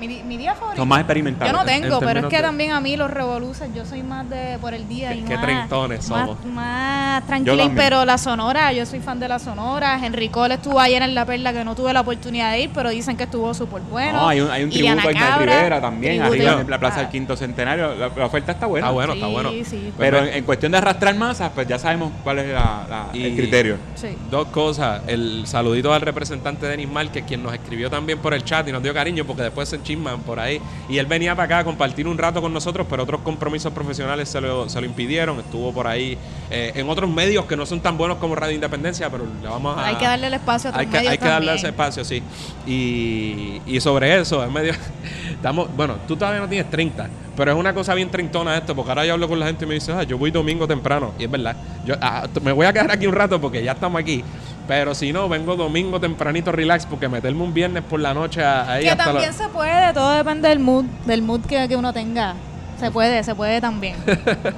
[SPEAKER 2] Mi, día favorito.
[SPEAKER 3] son más experimentados.
[SPEAKER 2] Yo no
[SPEAKER 1] En
[SPEAKER 2] tengo, pero es que
[SPEAKER 1] de-
[SPEAKER 2] también a mí los revoluces, yo soy más de por el día
[SPEAKER 1] Qué-
[SPEAKER 2] y más,
[SPEAKER 1] treintones
[SPEAKER 2] más,
[SPEAKER 1] somos.
[SPEAKER 2] más tranquila,
[SPEAKER 3] también.
[SPEAKER 2] pero la Sonora, yo soy fan de la Sonora. Henry Cole estuvo ayer en La Perla que no tuve la oportunidad de ir, pero dicen que estuvo súper bueno.
[SPEAKER 3] No, hay un, hay un tributo a Ismael Rivera también, arriba en la Plaza del
[SPEAKER 2] ah,
[SPEAKER 3] Quinto Centenario. La, la oferta está buena.
[SPEAKER 1] Está bueno,
[SPEAKER 2] sí,
[SPEAKER 1] está bueno.
[SPEAKER 2] sí.
[SPEAKER 3] Pero en, en cuestión de arrastrar masas, pues ya sabemos cuál es la- la-
[SPEAKER 1] Y-
[SPEAKER 3] el criterio.
[SPEAKER 2] Sí.
[SPEAKER 1] Dos cosas. El saludito al representante Denis Márquez, quien nos escribió también por el chat y nos dio cariño porque después se chisman por ahí. Y él venía para acá a compartir un rato con nosotros, pero otros compromisos profesionales se lo, se lo impidieron. Estuvo por ahí eh, en otros medios que no son tan buenos como Radio Independencia, pero le vamos a...
[SPEAKER 2] Hay que darle el espacio a otros
[SPEAKER 1] hay que,
[SPEAKER 2] medios
[SPEAKER 1] hay que darle ese espacio, sí. Y, y sobre eso, en medio. Estamos, bueno, tú todavía no tienes 30, pero es una cosa bien trintona esto, porque ahora yo hablo con la gente y me dice, ah, yo voy domingo temprano. Y es verdad. Yo ah, me voy a quedar aquí un rato porque ya estamos aquí. Pero si no, vengo domingo tempranito relax, porque meterme un viernes por la noche ahí
[SPEAKER 2] Que
[SPEAKER 1] hasta
[SPEAKER 2] también se puede, todo depende del mood, del mood que, que uno tenga. Se puede, se puede también.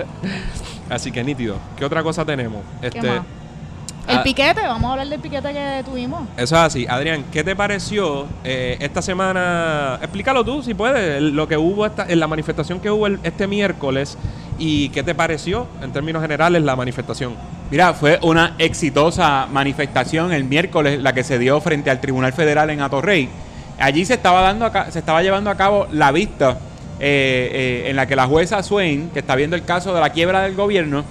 [SPEAKER 1] Así que nítido. ¿Qué otra cosa tenemos? Este,
[SPEAKER 2] más? El
[SPEAKER 1] ah,
[SPEAKER 2] piquete, vamos a hablar del piquete que tuvimos.
[SPEAKER 1] Eso es así. Adrián, ¿qué te pareció eh, esta semana? Explícalo tú, si puedes, lo que hubo esta, en la manifestación que hubo el- este miércoles y qué te pareció, en términos generales, la manifestación.
[SPEAKER 3] Mira, fue una exitosa manifestación el miércoles, la que se dio frente al Tribunal Federal en Atorrey. Allí se estaba, dando a se estaba llevando a cabo la vista eh, eh, en la que la jueza Swain, que está viendo el caso de la quiebra del gobierno,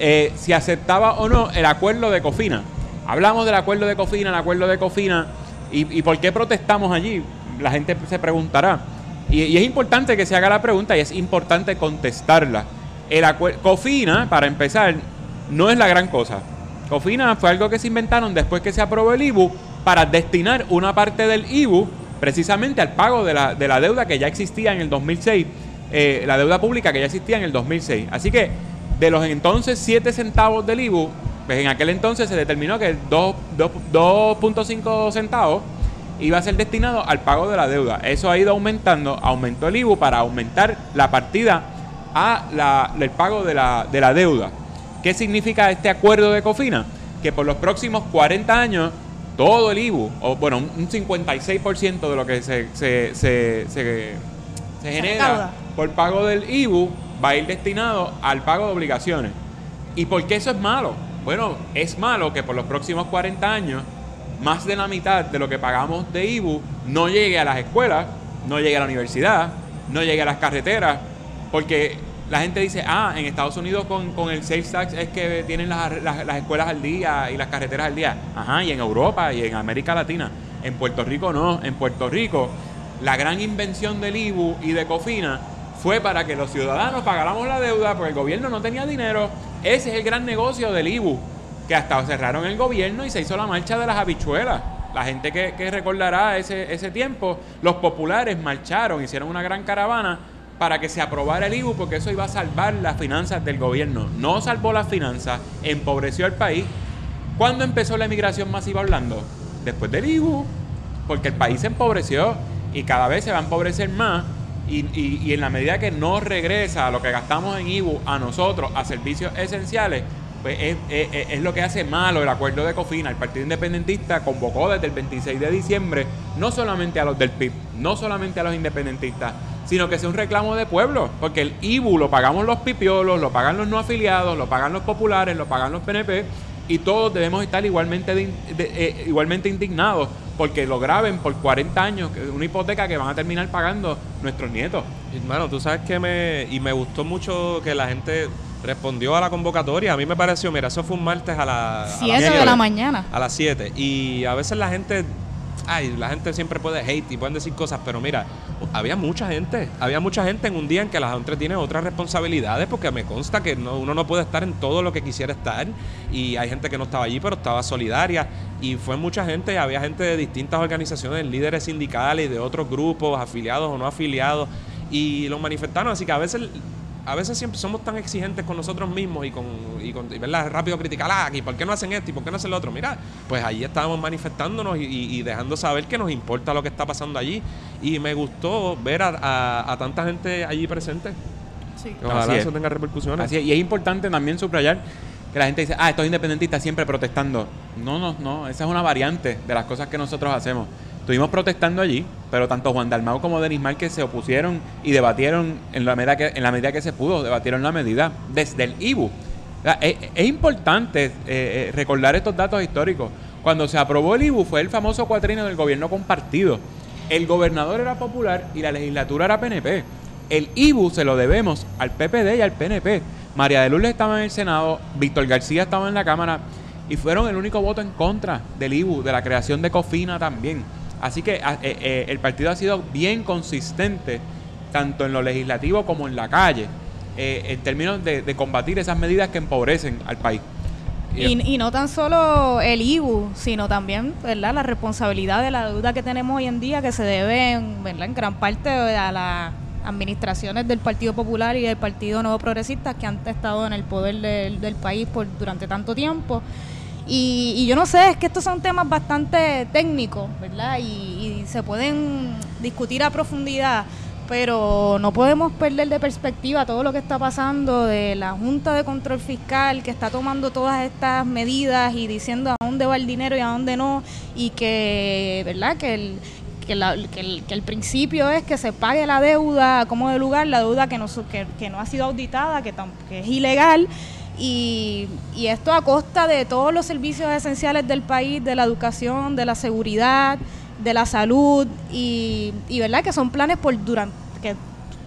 [SPEAKER 3] eh, si aceptaba o no el acuerdo de Cofina. Hablamos del acuerdo de Cofina, el acuerdo de Cofina, y, y por qué protestamos allí. La gente se preguntará. Y, y es importante que se haga la pregunta y es importante contestarla. El Cofina, para empezar, no es la gran cosa. COFINA fue algo que se inventaron después que se aprobó el IBU para destinar una parte del IBU precisamente al pago de la, de la deuda que ya existía en el 2006, eh, la deuda pública que ya existía en el 2006. Así que de los entonces 7 centavos del IBU, pues en aquel entonces se determinó que 2.5 centavos iba a ser destinado al pago de la deuda. Eso ha ido aumentando, aumentó el IBU para aumentar la partida a la, el pago de la deuda. ¿Qué significa este acuerdo de COFINA? Que por los próximos 40 años todo el IBU, o bueno, un 56% de lo que se, se, se, se, genera por pago del IBU va a ir destinado al pago de obligaciones. ¿Y por qué eso es malo? Bueno, es malo que por los próximos 40 años más de la mitad de lo que pagamos de IBU no llegue a las escuelas, no llegue a la universidad, no llegue a las carreteras, porque la gente dice, ah, en Estados Unidos con, con el sales tax es que tienen las, las, escuelas al día y las carreteras al día. Ajá, y en Europa y en América Latina. En Puerto Rico no. En Puerto Rico, la gran invención del IBU y de Cofina fue para que los ciudadanos pagáramos la deuda porque el gobierno no tenía dinero. Ese es el gran negocio del IBU que hasta cerraron el gobierno y se hizo la marcha de las habichuelas. La gente que, recordará ese, ese tiempo, los populares marcharon, hicieron una gran caravana para que se aprobara el IBU porque eso iba a salvar las finanzas del gobierno. No salvó las finanzas, empobreció el país. ¿Cuándo empezó la emigración masiva hablando? Después del IBU, porque el país se empobreció y cada vez se va a empobrecer más. Y, y en la medida que no regresa lo que gastamos en IBU a nosotros, a servicios esenciales, pues es, lo que hace malo el acuerdo de Cofina. El Partido Independentista convocó desde el 26 de diciembre no solamente a los del PIB, no solamente a los independentistas, sino que sea un reclamo de pueblo, porque el IBU lo pagamos los pipiolos, lo pagan los no afiliados, lo pagan los populares, lo pagan los PNP, y todos debemos estar igualmente, eh, igualmente indignados porque lo graben por 40 años, una hipoteca que van a terminar pagando nuestros nietos.
[SPEAKER 1] Hermano, tú sabes que me, y me gustó mucho que la gente respondió a la convocatoria. A mí me pareció, mira, eso fue un martes a, las
[SPEAKER 2] 7 de la mañana.
[SPEAKER 1] A las 7. Y a veces la gente, ay, la gente siempre puede hate y pueden decir cosas, pero mira, había mucha gente, había mucha gente en un día en que la gente tiene otras responsabilidades, porque me consta que uno no puede estar en todo lo que quisiera estar. Y hay gente que no estaba allí, pero estaba solidaria. Y fue mucha gente, había gente de distintas organizaciones, líderes sindicales, de otros grupos, afiliados o no afiliados, y lo manifestaron. Así que a veces a veces siempre somos tan exigentes con nosotros mismos y con, y con ¿verdad? rápido criticar, ah, ¿y por qué no hacen esto y por qué no hacen lo otro? Mira, pues allí estábamos manifestándonos y, dejando saber que nos importa lo que está pasando allí. Y me gustó ver a, tanta gente allí presente.
[SPEAKER 2] Sí.
[SPEAKER 1] Ojalá eso tenga repercusiones.
[SPEAKER 3] Así Y es importante también subrayar que la gente dice, ah, estos independentistas siempre protestando. No, no, no, esa es una variante de las cosas que nosotros hacemos. Estuvimos protestando allí, pero tanto Juan Dalmau como Denis Márquez se opusieron y debatieron en la medida que, en la medida que se pudo, debatieron la medida desde el IBU. es, importante eh, eh, recordar estos datos históricos. Cuando se aprobó el IBU fue el famoso cuatrino del gobierno compartido. El gobernador era popular y la legislatura era PNP. El IBU se lo debemos al PPD y al PNP. María de Lourdes estaba en el Senado, Víctor García estaba en la Cámara y fueron el único voto en contra del IBU, de la creación de COFINA también. Así que ah, eh, eh, el partido ha sido bien consistente, tanto en lo legislativo como en la calle, eh, en términos de, combatir esas medidas que empobrecen al país.
[SPEAKER 2] Y, no tan solo el IBU, sino también ¿verdad? la responsabilidad de la deuda que tenemos hoy en día, que se debe en, ¿verdad? en gran parte a las administraciones del Partido Popular y del Partido Nuevo Progresista que han estado en el poder del, del país por durante tanto tiempo. Y, yo no sé, es que estos son temas bastante técnicos, ¿verdad? Y, se pueden discutir a profundidad, pero no podemos perder de perspectiva todo lo que está pasando de la Junta de Control Fiscal que está tomando todas estas medidas y diciendo a dónde va el dinero y a dónde no, y que, ¿verdad? Que el, que, el, que, el, principio es que se pague la deuda como de lugar, la deuda que no, que, que no ha sido auditada, que, que es ilegal y, esto a costa de todos los servicios esenciales del país, de la educación, de la seguridad, de la salud, y, verdad que son planes por durante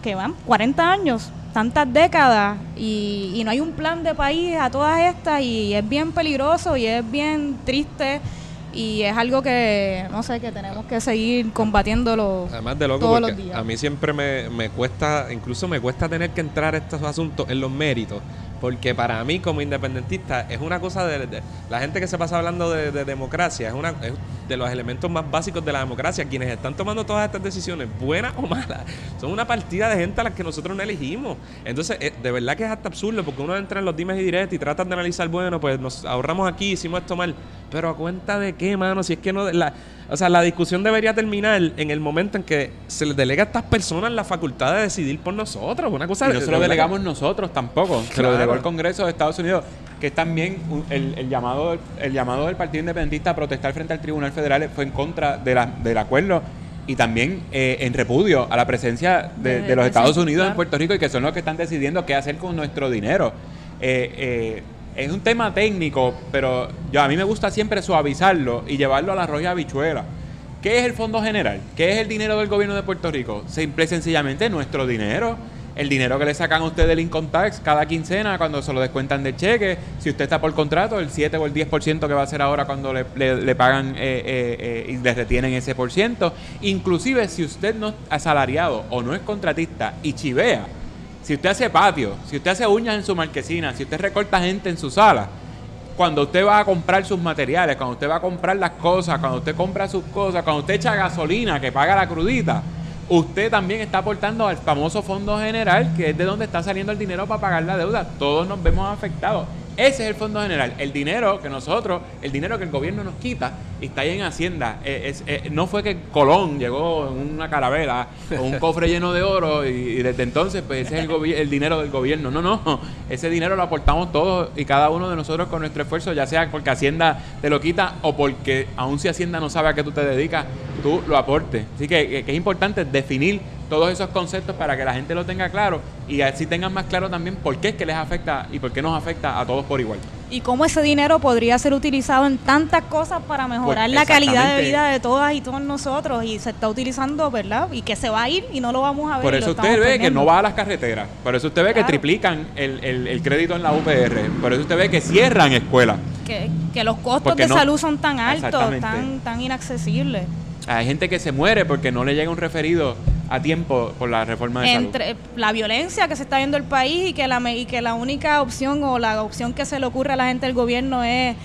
[SPEAKER 2] que, van 40 años, tantas décadas, y, no hay un plan de país a todas estas, y es bien peligroso y es bien triste y es algo que no sé que tenemos que seguir combatiéndolo
[SPEAKER 1] además de loco todos los días. a mí siempre me, me cuesta incluso me cuesta tener que entrar a estos asuntos en los méritos Porque para mí, como independentista, es una cosa de, la gente que se pasa hablando de, de democracia, es una es de los elementos más básicos de la democracia. Quienes están tomando todas estas decisiones, buenas o malas, son una partida de gente a las que nosotros no elegimos. Entonces, eh, de verdad que es hasta absurdo, porque uno entra en los dimes y directos y tratan de analizar, bueno, pues nos ahorramos aquí, hicimos esto mal. Pero a cuenta de qué, mano, si es que no. La, o sea, la discusión debería terminar en el momento en que se les delega a estas personas la facultad de decidir por nosotros. Una cosa
[SPEAKER 3] Y no se lo
[SPEAKER 1] que-
[SPEAKER 3] delegamos nosotros tampoco. Se
[SPEAKER 1] Claro.
[SPEAKER 3] lo delegó el Congreso de Estados Unidos, que es también un- el, el llamado, el llamado del Partido Independentista a protestar frente al Tribunal Federal fue en contra de la- del acuerdo y también eh, en repudio a la presencia de, los Estados Unidos en. Puerto Rico y que son los que están decidiendo qué hacer con nuestro dinero. Eh, eh, es un tema técnico, pero yo a mí me gusta siempre suavizarlo y llevarlo a la roya habichuela. ¿Qué es el Fondo General? ¿Qué es el dinero del gobierno de Puerto Rico? Simple y sencillamente nuestro dinero. El dinero que le sacan a usted del income tax cada quincena cuando se lo descuentan de cheque. Si usted está por contrato, el 7 o el 10% que va a hacer ahora cuando le, le- le pagan eh, eh, eh, y le retienen ese por ciento. Inclusive si usted no es asalariado o no es contratista y chivea, si usted hace patio, si usted hace uñas en su marquesina, si usted recorta gente en su sala, cuando usted va a comprar sus materiales, cuando usted va a comprar las cosas, cuando usted compra sus cosas, cuando usted echa gasolina que paga la crudita, usted también está aportando al famoso fondo general, que es de donde está saliendo el dinero para pagar la deuda. Todos nos vemos afectados. Ese es el fondo general. El dinero que nosotros, el dinero que el gobierno nos quita, está ahí en Hacienda. Eh, eh, no fue que Colón llegó en una carabela con un cofre lleno de oro y, desde entonces, pues ese es el, el dinero del gobierno. No, no. Ese dinero lo aportamos todos y cada uno de nosotros con nuestro esfuerzo, ya sea porque Hacienda te lo quita o porque, aun si Hacienda no sabe a qué tú te dedicas, tú lo aportes. Así que- que es importante definir todos esos conceptos para que la gente lo tenga claro y así tengan más claro también por qué es que les afecta y por qué nos afecta a todos por igual.
[SPEAKER 2] Y cómo ese dinero podría ser utilizado en tantas cosas para mejorar
[SPEAKER 3] Pues,
[SPEAKER 2] la calidad de vida de todas y todos nosotros. Y se está utilizando, ¿verdad? Y que se va a ir y no lo vamos a ver.
[SPEAKER 3] Por eso usted ve que no va a las carreteras. Por eso usted ve que triplican el, el- el crédito en la UPR. Por eso usted ve que cierran escuelas.
[SPEAKER 2] Que, que los costos
[SPEAKER 3] Porque
[SPEAKER 2] de
[SPEAKER 3] no-
[SPEAKER 2] salud son tan altos, tan, tan inaccesibles.
[SPEAKER 3] Hay gente que se muere porque no le llega un referido a tiempo por la reforma de salud.
[SPEAKER 2] Entre la violencia que se está viendo en el país y que la y que la única opción o la opción que se le ocurre a la gente del gobierno es,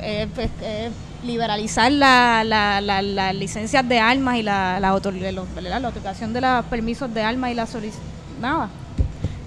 [SPEAKER 2] eh, pues, eh, liberalizar la, la, la- las licencias de armas y la, la, autor- de los- ¿verdad? la otorgación de los permisos de armas y la nada.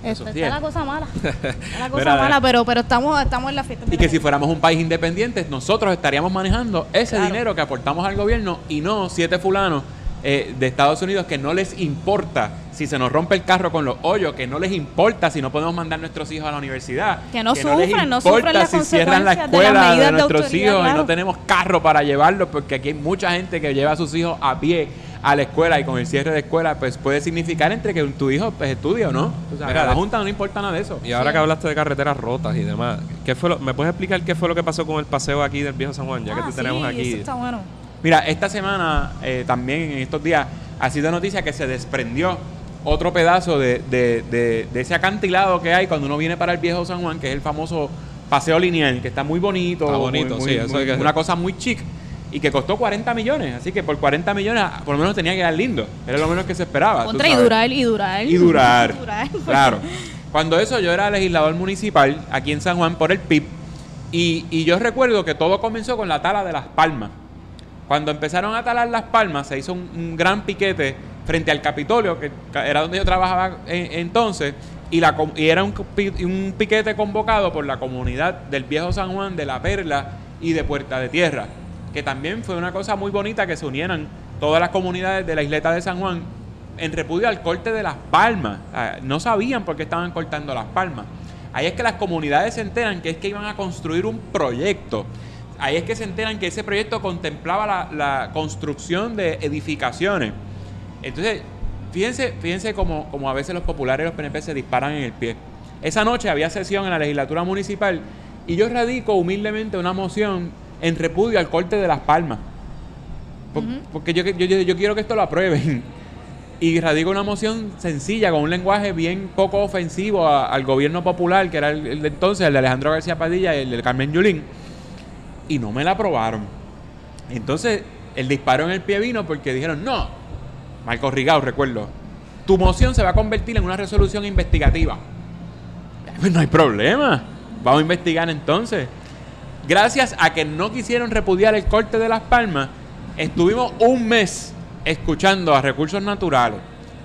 [SPEAKER 3] Eso
[SPEAKER 2] Este,
[SPEAKER 3] sí
[SPEAKER 2] está
[SPEAKER 3] es.
[SPEAKER 2] la cosa mala. Está la cosa
[SPEAKER 3] Mira,
[SPEAKER 2] mala, pero, pero estamos, estamos en la fiesta.
[SPEAKER 3] Y que si fuéramos un país independiente, nosotros estaríamos manejando ese
[SPEAKER 2] Claro.
[SPEAKER 3] dinero que aportamos al gobierno y no siete fulanos eh, de Estados Unidos que no les importa si se nos rompe el carro con los hoyos, que no les importa si no podemos mandar nuestros hijos a la universidad,
[SPEAKER 2] Que no
[SPEAKER 3] les
[SPEAKER 2] sufren, no
[SPEAKER 3] importa
[SPEAKER 2] sufren las
[SPEAKER 3] si cierran la
[SPEAKER 2] consecuencias de las
[SPEAKER 3] escuela de,
[SPEAKER 2] de
[SPEAKER 3] nuestros
[SPEAKER 2] autoridad,
[SPEAKER 3] hijos y no tenemos carro para llevarlos, porque aquí hay mucha gente que lleva a sus hijos a pie a la escuela y con el cierre de escuela pues puede significar entre que tu hijo pues estudie o no. O sea,
[SPEAKER 1] Mira,
[SPEAKER 3] a la Junta no le importa nada de eso.
[SPEAKER 1] Y ahora
[SPEAKER 2] Sí.
[SPEAKER 1] que hablaste de carreteras rotas y demás, ¿qué fue lo- ¿me puedes explicar qué fue lo que pasó con el paseo aquí del viejo San Juan? Ya que
[SPEAKER 2] Ah,
[SPEAKER 1] te
[SPEAKER 2] sí,
[SPEAKER 1] tenemos
[SPEAKER 2] eso
[SPEAKER 1] aquí.
[SPEAKER 2] está bueno.
[SPEAKER 3] Mira, esta semana, eh, también en estos días, ha sido noticia que se desprendió otro pedazo de, de- de- de ese acantilado que hay cuando uno viene para el viejo San Juan, que es el famoso paseo lineal, que está muy bonito,
[SPEAKER 1] Está bonito,
[SPEAKER 3] muy-
[SPEAKER 1] sí,
[SPEAKER 3] muy-
[SPEAKER 1] eso
[SPEAKER 3] una cosa muy chic, y que costó 40 millones. Así que por 40 millones, por lo menos tenía que dar lindo. Era lo menos que se esperaba.
[SPEAKER 2] Contra y durar, y durar.
[SPEAKER 3] Y durar.
[SPEAKER 2] Durar.
[SPEAKER 3] Claro. Cuando eso yo era legislador municipal aquí en San Juan por el PIB y, y yo recuerdo que todo comenzó con la tala de las palmas. Cuando empezaron a talar las palmas se hizo un, gran piquete frente al Capitolio, que era donde yo trabajaba en- entonces, y, era un piquete convocado por la comunidad del Viejo San Juan, de La Perla y de Puerta de Tierra, que también fue una cosa muy bonita que se unieran todas las comunidades de la isleta de San Juan en repudio al corte de las palmas. Ah, No sabían por qué estaban cortando las palmas. Ahí es que las comunidades se enteran que es que iban a construir un proyecto. Ahí es que se enteran que ese proyecto contemplaba la, la construcción de edificaciones. Entonces, fíjense, fíjense como, como a veces los populares y los PNP se disparan en el pie. Esa noche había sesión en la legislatura municipal y yo radico humildemente una moción en repudio al corte de las palmas. Por- Porque yo, yo, yo- yo quiero que esto lo aprueben. Y radico una moción sencilla, con un lenguaje bien poco ofensivo a- al gobierno popular, que era el, el de entonces, el de Alejandro García Padilla y el de Carmen Yulín. Y no me la aprobaron. Entonces, el disparo en el pie vino porque dijeron, no, Marco Rigao, recuerdo, tu moción se va a convertir en una resolución investigativa. Pues no hay problema. Vamos a investigar entonces. Gracias a que no quisieron repudiar el corte de las palmas, estuvimos un mes escuchando a Recursos Naturales,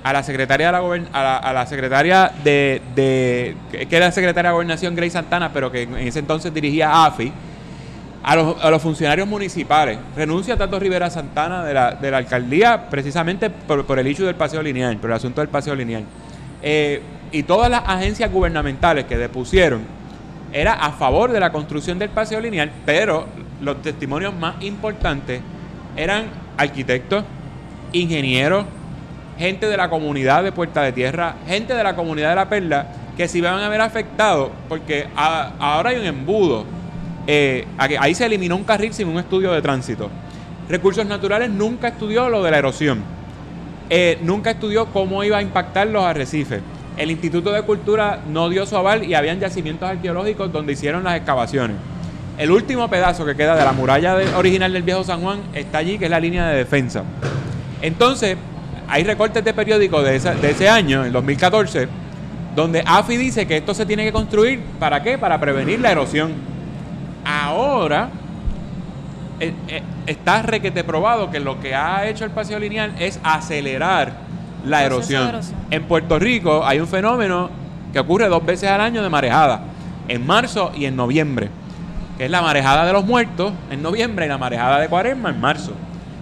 [SPEAKER 3] a la secretaria de la, gobern- a la, a la secretaria de, que era secretaria de Gobernación Grace Santana, pero que en ese entonces dirigía AFI, a los, a los funcionarios municipales. Renuncia Tato Rivera Santana de la, de la alcaldía precisamente por, por el hecho del paseo lineal, por el asunto del paseo lineal. Eh, y todas las agencias gubernamentales que depusieron era a favor de la construcción del paseo lineal, pero los testimonios más importantes eran arquitectos, ingenieros, gente de la comunidad de Puerta de Tierra, gente de la comunidad de La Perla, que se iban a ver afectados porque ahora hay un embudo. Eh, ahí se eliminó un carril sin un estudio de tránsito. Recursos Naturales nunca estudió lo de la erosión. Eh, nunca estudió cómo iba a impactar los arrecifes. El Instituto de Cultura no dio su aval y habían yacimientos arqueológicos donde hicieron las excavaciones. El último pedazo que queda de la muralla original del viejo San Juan está allí, que es la línea de defensa. Entonces, hay recortes de periódicos de, de ese año, el 2014, donde AFI dice que esto se tiene que construir, ¿para qué? Para prevenir la erosión. Ahora, eh, eh, está requete probado que lo que ha hecho el paseo lineal es acelerar la erosión.
[SPEAKER 2] erosión.
[SPEAKER 3] En Puerto Rico hay un fenómeno que ocurre dos veces al año de marejada, en marzo y en noviembre, que es la marejada de los muertos en noviembre y la marejada de cuaresma en marzo.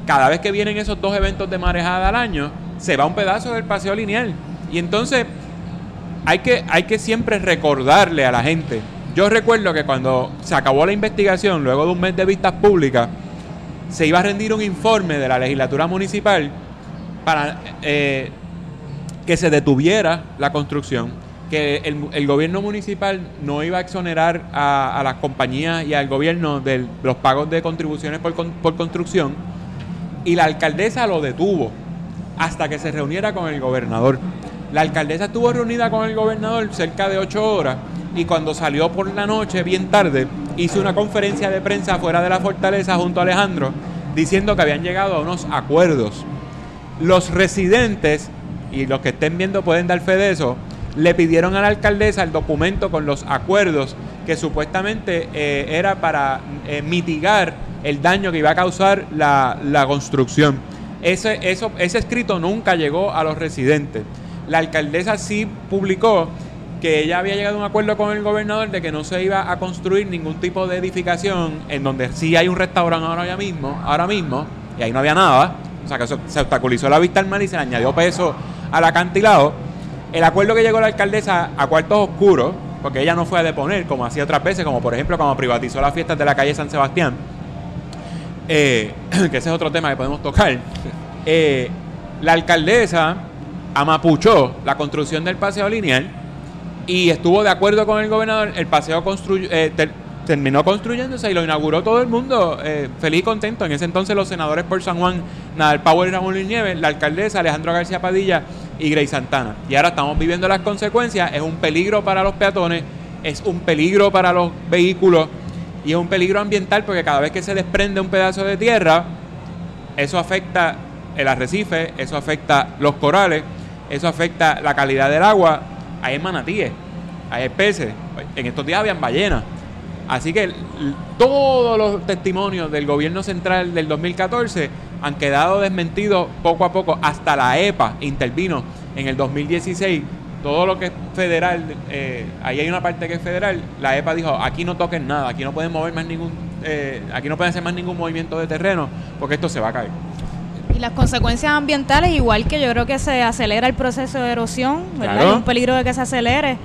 [SPEAKER 3] Cada vez que vienen esos dos eventos de marejada al año, se va un pedazo del paseo lineal. Y entonces hay que, hay que siempre recordarle a la gente. Yo recuerdo que cuando se acabó la investigación, luego de un mes de vistas públicas, se iba a rendir un informe de la legislatura municipal para eh, que se detuviera la construcción, que el, gobierno municipal no iba a exonerar a, las compañías y al gobierno de los pagos de contribuciones por, con- por construcción, y la alcaldesa lo detuvo hasta que se reuniera con el gobernador. La alcaldesa estuvo reunida con el gobernador cerca de ocho horas y cuando salió por la noche, bien tarde, hizo una conferencia de prensa fuera de la fortaleza junto a Alejandro diciendo que habían llegado a unos acuerdos. Los residentes, y los que estén viendo pueden dar fe de eso, le pidieron a la alcaldesa el documento con los acuerdos que supuestamente eh, era para eh, mitigar el daño que iba a causar la, construcción. Ese escrito nunca llegó a los residentes. La alcaldesa sí publicó que ella había llegado a un acuerdo con el gobernador de que no se iba a construir ningún tipo de edificación en donde sí hay un restaurante ahora mismo, ahora mismo, y ahí no había nada. O sea que se obstaculizó la vista al mar y se le añadió peso al acantilado. El acuerdo que llegó la alcaldesa a cuartos oscuros, porque ella no fue a deponer, como hacía otras veces, como por ejemplo cuando privatizó las fiestas de la calle San Sebastián, eh, que ese es otro tema que podemos tocar. Eh, la alcaldesa amapuchó la construcción del paseo lineal y estuvo de acuerdo con el gobernador. El paseo eh, ter- terminó construyéndose y lo inauguró todo el mundo eh, feliz y contento. En ese entonces los senadores por San Juan, Nadal Power y Ramón Luis Nieves, la alcaldesa Alejandro García Padilla y Grey Santana. Y ahora estamos viviendo las consecuencias. Es un peligro para los peatones, es un peligro para los vehículos y es un peligro ambiental porque cada vez que se desprende un pedazo de tierra, eso afecta el arrecife, eso afecta los corales, eso afecta la calidad del agua. Hay manatíes, hay peces. En estos días habían ballenas. Así que todos los testimonios del gobierno central del 2014 han quedado desmentidos poco a poco. Hasta la EPA intervino en el 2016. Todo lo que es federal, eh, ahí hay una parte que es federal. La EPA dijo: aquí no toquen nada, aquí no pueden mover más ningún, eh, aquí no pueden hacer más ningún movimiento de terreno porque esto se va a caer.
[SPEAKER 2] Las consecuencias ambientales, igual que yo creo que se acelera el proceso de erosión, ¿verdad?
[SPEAKER 3] Claro.
[SPEAKER 2] Hay un peligro de que se acelere.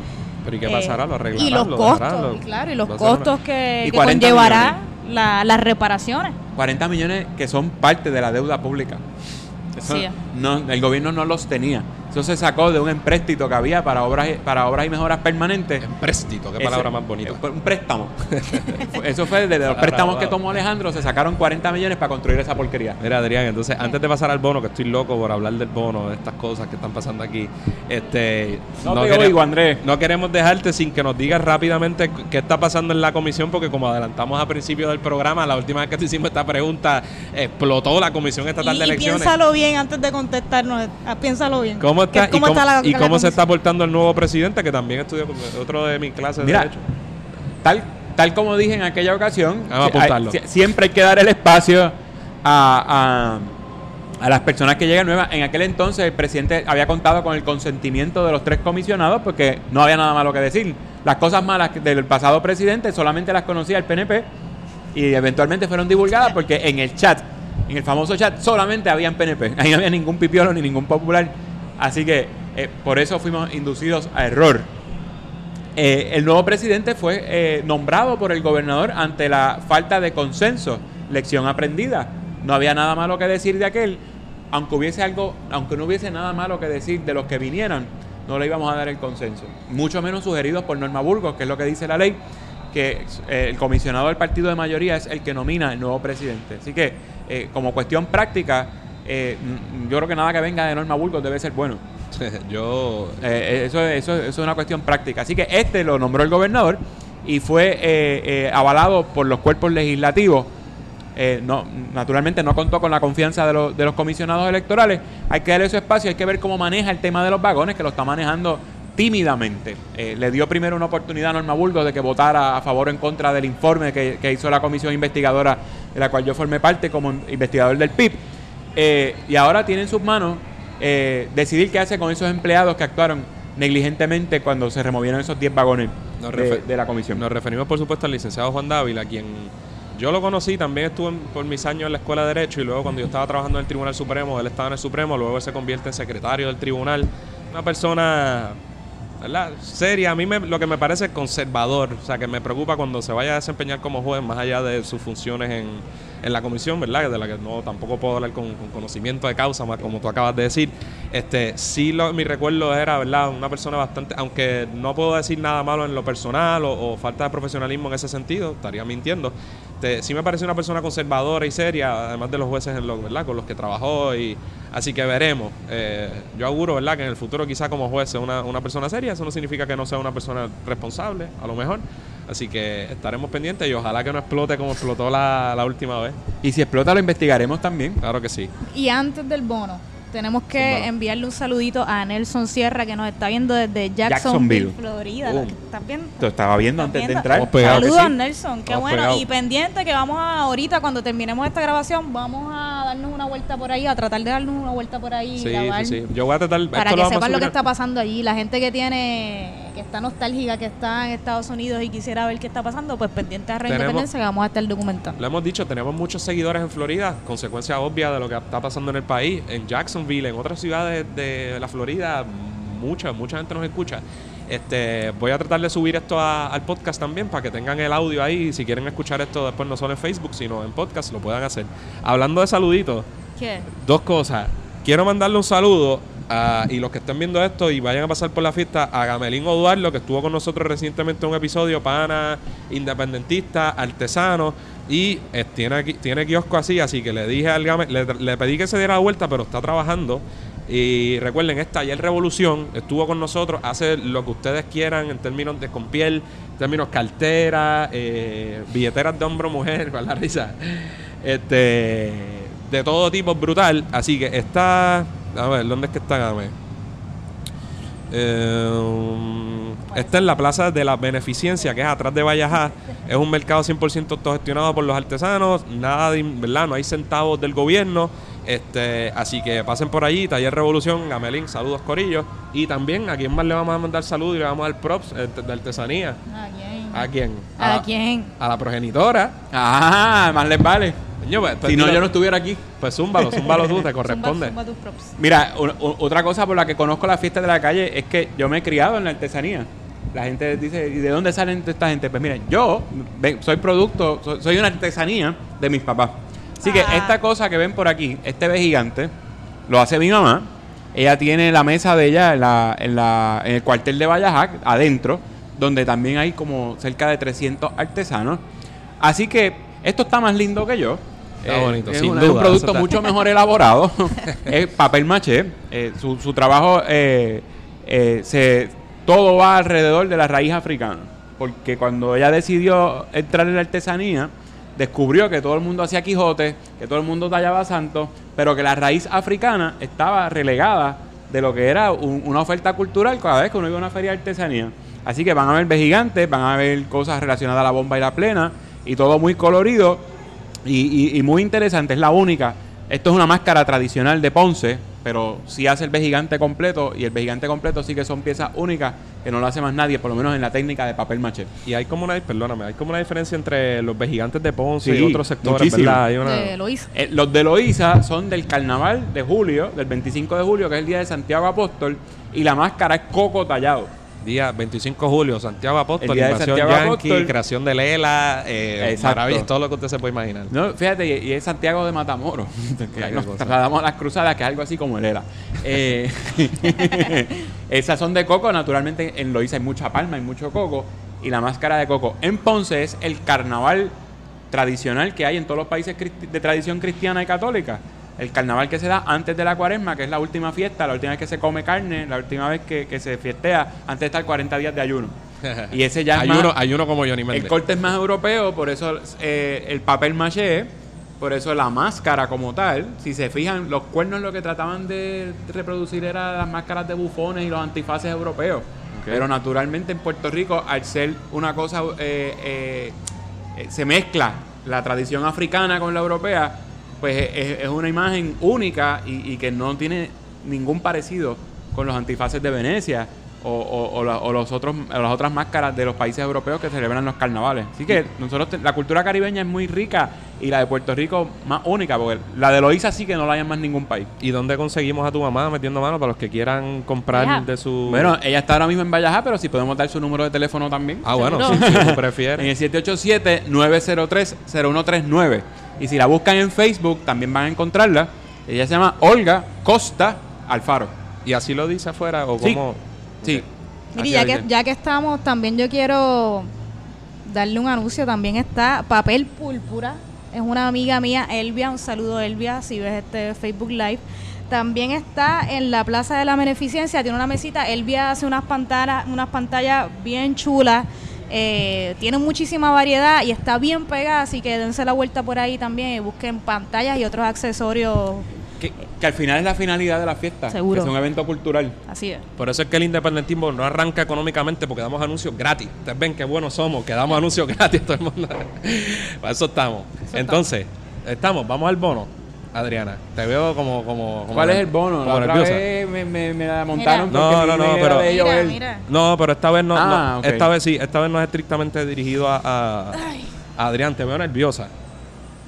[SPEAKER 1] Pero ¿y qué
[SPEAKER 2] Eh,
[SPEAKER 1] pasará? ¿Lo arreglarán?
[SPEAKER 2] Y los
[SPEAKER 1] ¿Lo
[SPEAKER 2] costos, claro, y los
[SPEAKER 1] lo
[SPEAKER 2] costos que, que
[SPEAKER 3] 40
[SPEAKER 2] conllevará la- las reparaciones.
[SPEAKER 3] 40 millones que son parte de la deuda pública. Eso
[SPEAKER 2] Sí.
[SPEAKER 3] no, el gobierno no los tenía. Eso se sacó de un empréstito que había para obras, para obras y mejoras permanentes.
[SPEAKER 1] Empréstito, qué
[SPEAKER 3] Ese-
[SPEAKER 1] palabra más bonita.
[SPEAKER 3] Un préstamo. Eso fue de los préstamos que tomó Alejandro, se sacaron 40 millones para construir esa porquería.
[SPEAKER 1] Mira, Adrián, entonces, antes de pasar al bono, que estoy loco por hablar del bono, de estas cosas que están pasando aquí, este,
[SPEAKER 3] No te
[SPEAKER 1] quere-
[SPEAKER 3] oigo, Andrés.
[SPEAKER 1] no queremos dejarte sin que nos digas rápidamente qué está pasando en la comisión, porque como adelantamos a principio del programa, la última vez que te hicimos esta pregunta, explotó la Comisión Estatal
[SPEAKER 2] Y,
[SPEAKER 1] de
[SPEAKER 2] y
[SPEAKER 1] Elecciones.
[SPEAKER 2] piénsalo bien antes de contestarnos. ah, Piénsalo bien.
[SPEAKER 1] ¿Cómo está,
[SPEAKER 2] ¿Cómo
[SPEAKER 1] y
[SPEAKER 2] está
[SPEAKER 1] cómo,
[SPEAKER 2] la-
[SPEAKER 1] y
[SPEAKER 2] la
[SPEAKER 1] cómo se está portando el nuevo presidente, que también estudió con otro de mis clases de
[SPEAKER 3] Mira,
[SPEAKER 1] derecho.
[SPEAKER 3] Tal, tal como dije en aquella ocasión,
[SPEAKER 1] Vamos a
[SPEAKER 3] si-
[SPEAKER 1] apuntarlo.
[SPEAKER 3] hay- si- siempre hay que dar el espacio a, a- a las personas que llegan nuevas. En aquel entonces el presidente había contado con el consentimiento de los tres comisionados porque no había nada malo que decir. Las cosas malas del pasado presidente solamente las conocía el PNP y eventualmente fueron divulgadas porque en el chat, en el famoso chat, solamente habían PNP. Ahí no había ningún pipiolo ni ningún popular. Así que eh, por eso fuimos inducidos a error. Eh, el nuevo presidente fue eh, nombrado por el gobernador ante la falta de consenso, lección aprendida. No había nada malo que decir de aquel, aunque hubiese algo, aunque no hubiese nada malo que decir de los que vinieran, no le íbamos a dar el consenso. Mucho menos sugeridos por Norma Burgos, que es lo que dice la ley, que el comisionado del partido de mayoría es el que nomina el nuevo presidente. Así que, como cuestión práctica, eh, mm, yo creo que nada que venga de Norma Burgos debe ser bueno.
[SPEAKER 1] Yo.
[SPEAKER 3] Eh, eso, eso, eso es una cuestión práctica. Así que este lo nombró el gobernador y fue eh, eh, avalado por los cuerpos legislativos. Eh, no, naturalmente no contó con la confianza de, los- de los comisionados electorales. Hay que darle su espacio, hay que ver cómo maneja el tema de los vagones, que lo está manejando tímidamente. Eh, le dio primero una oportunidad a Norma Burgos de que votara a favor o en contra del informe que, que hizo la comisión investigadora, de la cual yo formé parte como investigador del PIB. Eh, y ahora tiene en sus manos eh, decidir qué hace con esos empleados que actuaron negligentemente cuando se removieron esos 10 vagones de, la comisión.
[SPEAKER 1] Nos referimos, por supuesto, al licenciado Juan Dávila, quien yo lo conocí, también estuvo en- por mis años en la Escuela de Derecho y luego cuando yo estaba trabajando en el Tribunal Supremo, él estaba en el Supremo, luego se convierte en secretario del tribunal. Una persona ¿verdad? seria, a mí me- lo que me parece conservador, o sea, que me preocupa cuando se vaya a desempeñar como juez, más allá de sus funciones en, en la comisión, ¿verdad? De la que no tampoco puedo hablar con, con conocimiento de causa, como tú acabas de decir. Este, sí, lo, mi recuerdo era, ¿verdad? Una persona bastante, aunque no puedo decir nada malo en lo personal o falta de profesionalismo en ese sentido, estaría mintiendo. Este, sí me parece una persona conservadora y seria, además de los jueces en lo, ¿verdad? con los que trabajó. y Así que veremos. Eh, yo auguro ¿verdad? que en el futuro quizá como juez sea una, una persona seria. Eso no significa que no sea una persona responsable, a lo mejor. Así que estaremos pendientes y ojalá que no explote como explotó la, la última vez.
[SPEAKER 3] Y si explota lo investigaremos también.
[SPEAKER 1] Claro que sí.
[SPEAKER 2] Y antes del bono, tenemos que enviarle un saludito a Nelson Sierra que nos está viendo desde
[SPEAKER 3] Jacksonville.
[SPEAKER 2] Jacksonville, Florida. ¿Estás viendo?
[SPEAKER 3] Lo estaba viendo
[SPEAKER 2] ¿Estás
[SPEAKER 3] antes de entrar.
[SPEAKER 2] Saludos,
[SPEAKER 3] sí.
[SPEAKER 2] Nelson. Qué
[SPEAKER 1] Estamos
[SPEAKER 2] bueno.
[SPEAKER 1] pegados.
[SPEAKER 2] Y pendiente que vamos a, ahorita, cuando terminemos esta grabación, vamos a darnos una vuelta por ahí, a tratar de darnos una vuelta por ahí y grabar.
[SPEAKER 1] sí, sí. Yo voy a tratar.
[SPEAKER 2] Para que sepan lo que está pasando allí. La gente que tiene, que está nostálgica, que está en Estados Unidos y quisiera ver qué está pasando, pues pendiente a Rey
[SPEAKER 1] Tenemos-
[SPEAKER 2] Independencia que vamos a estar documentando.
[SPEAKER 1] Lo hemos dicho, tenemos muchos seguidores en Florida, consecuencia obvia de lo que está pasando en el país. En Jacksonville, en otras ciudades de la Florida, mucha, mucha gente nos escucha. Este, voy a tratar de subir esto a- al podcast también para que tengan el audio ahí. Si quieren escuchar esto después no solo en Facebook, sino en podcast, lo puedan hacer. Hablando de saluditos,
[SPEAKER 2] ¿Qué?
[SPEAKER 1] dos cosas. Quiero mandarle un saludo a, y los que estén viendo esto y vayan a pasar por la fiesta a Gamelín Oduardo, que estuvo con nosotros recientemente en un episodio, pana, independentista, artesano. Y eh, tiene, tiene kiosco así, así que le dije al Game- le, pedí que se diera la vuelta, pero está trabajando. Y recuerden, esta ayer Revolución estuvo con nosotros, hace lo que ustedes quieran en términos de con piel, en términos cartera, eh, billeteras de hombre o mujer, con la risa. Este, de todo tipo, brutal. Así que está. A ver, ¿dónde es que está Game? Eh, está en la Plaza de la Beneficencia, que es atrás de Vallajá. Es un mercado 100% autogestionado por los artesanos. Nada de, ¿verdad? No hay centavos del gobierno. Este, así que pasen por allí, Taller Revolución, Gamelín, saludos Corillo. Y también a quién más le vamos a mandar saludos y le vamos a dar props eh, de artesanía.
[SPEAKER 2] ¿A quién?
[SPEAKER 1] ¿A quién?
[SPEAKER 2] ¿A
[SPEAKER 1] la-
[SPEAKER 2] quién?
[SPEAKER 1] A la progenitora.
[SPEAKER 3] Ah, más les vale.
[SPEAKER 1] Pues, pues
[SPEAKER 3] Si no,
[SPEAKER 1] dilo-
[SPEAKER 3] yo no estuviera aquí.
[SPEAKER 1] Pues zúmbalo, zúmbalo tú, te corresponde.
[SPEAKER 2] zumba tus props.
[SPEAKER 3] Mira, u- u- otra cosa por la que conozco la fiesta de la calle es que yo me he criado en la artesanía. La gente dice, ¿y de dónde salen esta gente? Pues miren, yo soy producto, so- soy una artesanía de mis papás. Así que
[SPEAKER 2] Ah.
[SPEAKER 3] esta cosa que ven por aquí, este ve gigante, lo hace mi mamá. Ella tiene la mesa de ella en, la, en, la, en el cuartel de Vallajac, adentro, donde también hay como cerca de 300 artesanos. Así que esto está más lindo que yo.
[SPEAKER 1] Está bonito,
[SPEAKER 3] es
[SPEAKER 1] sin
[SPEAKER 3] una- es un producto
[SPEAKER 1] está-
[SPEAKER 3] mucho mejor elaborado. es papel maché. Eh, su, su trabajo, eh, eh, se, todo va alrededor de la raíz africana. Porque cuando ella decidió entrar en la artesanía, descubrió que todo el mundo hacía Quijote, que todo el mundo tallaba santos, pero que la raíz africana estaba relegada de lo que era un- una oferta cultural cada vez que uno iba a una feria de artesanía. Así que van a ver gigantes, van a ver cosas relacionadas a la bomba y la plena, y todo muy colorido y, y- y muy interesante. Es la única. Esto es una máscara tradicional de Ponce, pero sí hace el gigante completo, y el gigante completo sí que son piezas únicas que no lo hace más nadie, por lo menos en la técnica de papel maché.
[SPEAKER 1] Y hay como una, perdóname, hay como una diferencia entre los gigantes de Ponce
[SPEAKER 3] Sí,
[SPEAKER 1] y otros sectores,
[SPEAKER 3] muchísimo.
[SPEAKER 1] ¿verdad? Hay una...
[SPEAKER 2] De Loíza.
[SPEAKER 3] Eh, los de Loíza son del carnaval de julio, del 25 de julio, que es el día de Santiago Apóstol, y la máscara es coco tallado.
[SPEAKER 1] Día 25 de julio, Santiago Apóstol, invasión
[SPEAKER 3] Santiago
[SPEAKER 1] Yankee,
[SPEAKER 3] Apóstol.
[SPEAKER 1] creación de Lela, eh, maravillas, todo lo que usted se puede imaginar.
[SPEAKER 3] No, fíjate, y, y es Santiago de Matamoros. que ahí nos trasladamos a las cruzadas, que es algo así como el era. Eh, esas son de coco, naturalmente en Loíza hay mucha palma, hay mucho coco, y la máscara de coco. En Ponce es el carnaval tradicional que hay en todos los países de tradición cristiana y católica. El carnaval que se da antes de la cuaresma, que es la última fiesta, la última vez que se come carne, la última vez que, que se fiestea, antes de estar 40 días de ayuno. Y ese ya es
[SPEAKER 1] hay,
[SPEAKER 3] más-
[SPEAKER 1] uno, hay uno como Johnny Méndez.
[SPEAKER 3] el corte es más europeo, por eso eh, el papel maché, por eso la máscara como tal. Si se fijan, los cuernos lo que trataban de reproducir era las máscaras de bufones y los antifaces europeos. Pero naturalmente en Puerto Rico, al ser una cosa, eh, eh, se mezcla la tradición africana con la europea, pues es, es una imagen única y, y que no tiene ningún parecido con los antifaces de Venecia o, o- o la- o los otros, o las otras máscaras de los países europeos que celebran los carnavales. Así que nosotros te- la cultura caribeña es muy rica y la de Puerto Rico más única, porque la de Loíza sí que no la hay en más ningún país.
[SPEAKER 1] ¿Y dónde conseguimos a tu mamá metiendo mano para los que quieran comprar de su...
[SPEAKER 3] Bueno, ella está ahora mismo en Vallajá, pero si podemos dar su número de teléfono también.
[SPEAKER 1] ah, bueno, sí, si tú
[SPEAKER 3] En
[SPEAKER 1] prefieres.
[SPEAKER 3] el 787-903-0139. Y si la buscan en Facebook, también van a encontrarla. Ella se llama Olga Costa Alfaro.
[SPEAKER 1] ¿Y así lo dice afuera o
[SPEAKER 3] Sí.
[SPEAKER 1] cómo?
[SPEAKER 3] Sí.
[SPEAKER 2] Mire, ya que, ya que estamos, también yo quiero darle un anuncio. También está Papel Púrpura. Es una amiga mía, Elvia. Un saludo, Elvia, si ves este Facebook Live. También está en la Plaza de la Beneficencia. Tiene una mesita. Elvia hace unas pantallas, unas pantallas bien chulas. Eh, tiene muchísima variedad y está bien pegada. Así que dense la vuelta por ahí también y busquen pantallas y otros accesorios.
[SPEAKER 3] Que, que al final es la finalidad de la fiesta.
[SPEAKER 2] Seguro.
[SPEAKER 3] Que es un evento cultural.
[SPEAKER 2] Así es.
[SPEAKER 1] Por eso es que el independentismo no arranca económicamente porque damos anuncios gratis. Ustedes ven qué buenos somos, que damos anuncios gratis a todo el mundo. Para eso estamos. Entonces, estamos, vamos al bono. Adriana, te veo como... como, como
[SPEAKER 3] ¿Cuál es el bono?
[SPEAKER 1] como
[SPEAKER 3] La otra
[SPEAKER 1] nerviosa.
[SPEAKER 3] vez me, me- me la montaron
[SPEAKER 2] Mira.
[SPEAKER 3] porque
[SPEAKER 1] No, no, no, pero-
[SPEAKER 2] Mira, mira.
[SPEAKER 1] No, pero esta vez no,
[SPEAKER 3] Ah,
[SPEAKER 1] no. esta vez sí, esta vez no es estrictamente dirigido a, a- a Adrián, te veo nerviosa.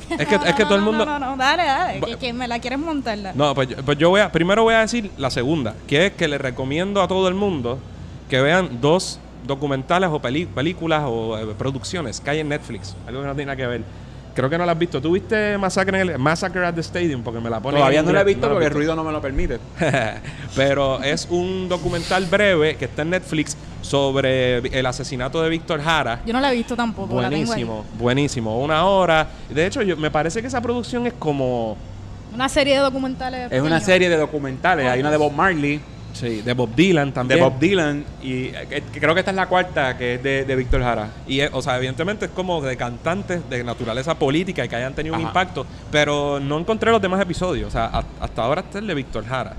[SPEAKER 1] Es que, es que todo el mundo...
[SPEAKER 2] No, no, no, dale, dale. Que, que me la quieres montarla.
[SPEAKER 1] No, pues, yo- pues yo voy a, primero voy a decir la segunda, que es que le recomiendo a todo el mundo que vean dos documentales o peli- películas o eh, producciones que hay en Netflix, algo que no tiene nada que ver. Creo que no la has visto. ¿Tú viste Massacre, en el- Massacre at the Stadium? Porque me la ponen
[SPEAKER 3] Todavía no la he visto porque el ruido no me lo permite.
[SPEAKER 1] Pero es un documental breve que está en Netflix sobre el asesinato de Víctor Jara.
[SPEAKER 2] Yo no la he visto tampoco. la tengo ahí.
[SPEAKER 1] Buenísimo, buenísimo. Una hora. De hecho, yo, me parece que esa producción es como...
[SPEAKER 2] Una serie de documentales.
[SPEAKER 3] Es una serie de documentales. Hay una de Bob Marley,
[SPEAKER 1] Sí, de Bob Dylan también.
[SPEAKER 3] de Bob Dylan, y eh, creo que esta es la cuarta, que es de, de Víctor Jara.
[SPEAKER 1] Y, es- o sea, evidentemente es como de cantantes de naturaleza política y que hayan tenido un impacto, pero no encontré los demás episodios. O sea, a- hasta ahora está el de Víctor Jara.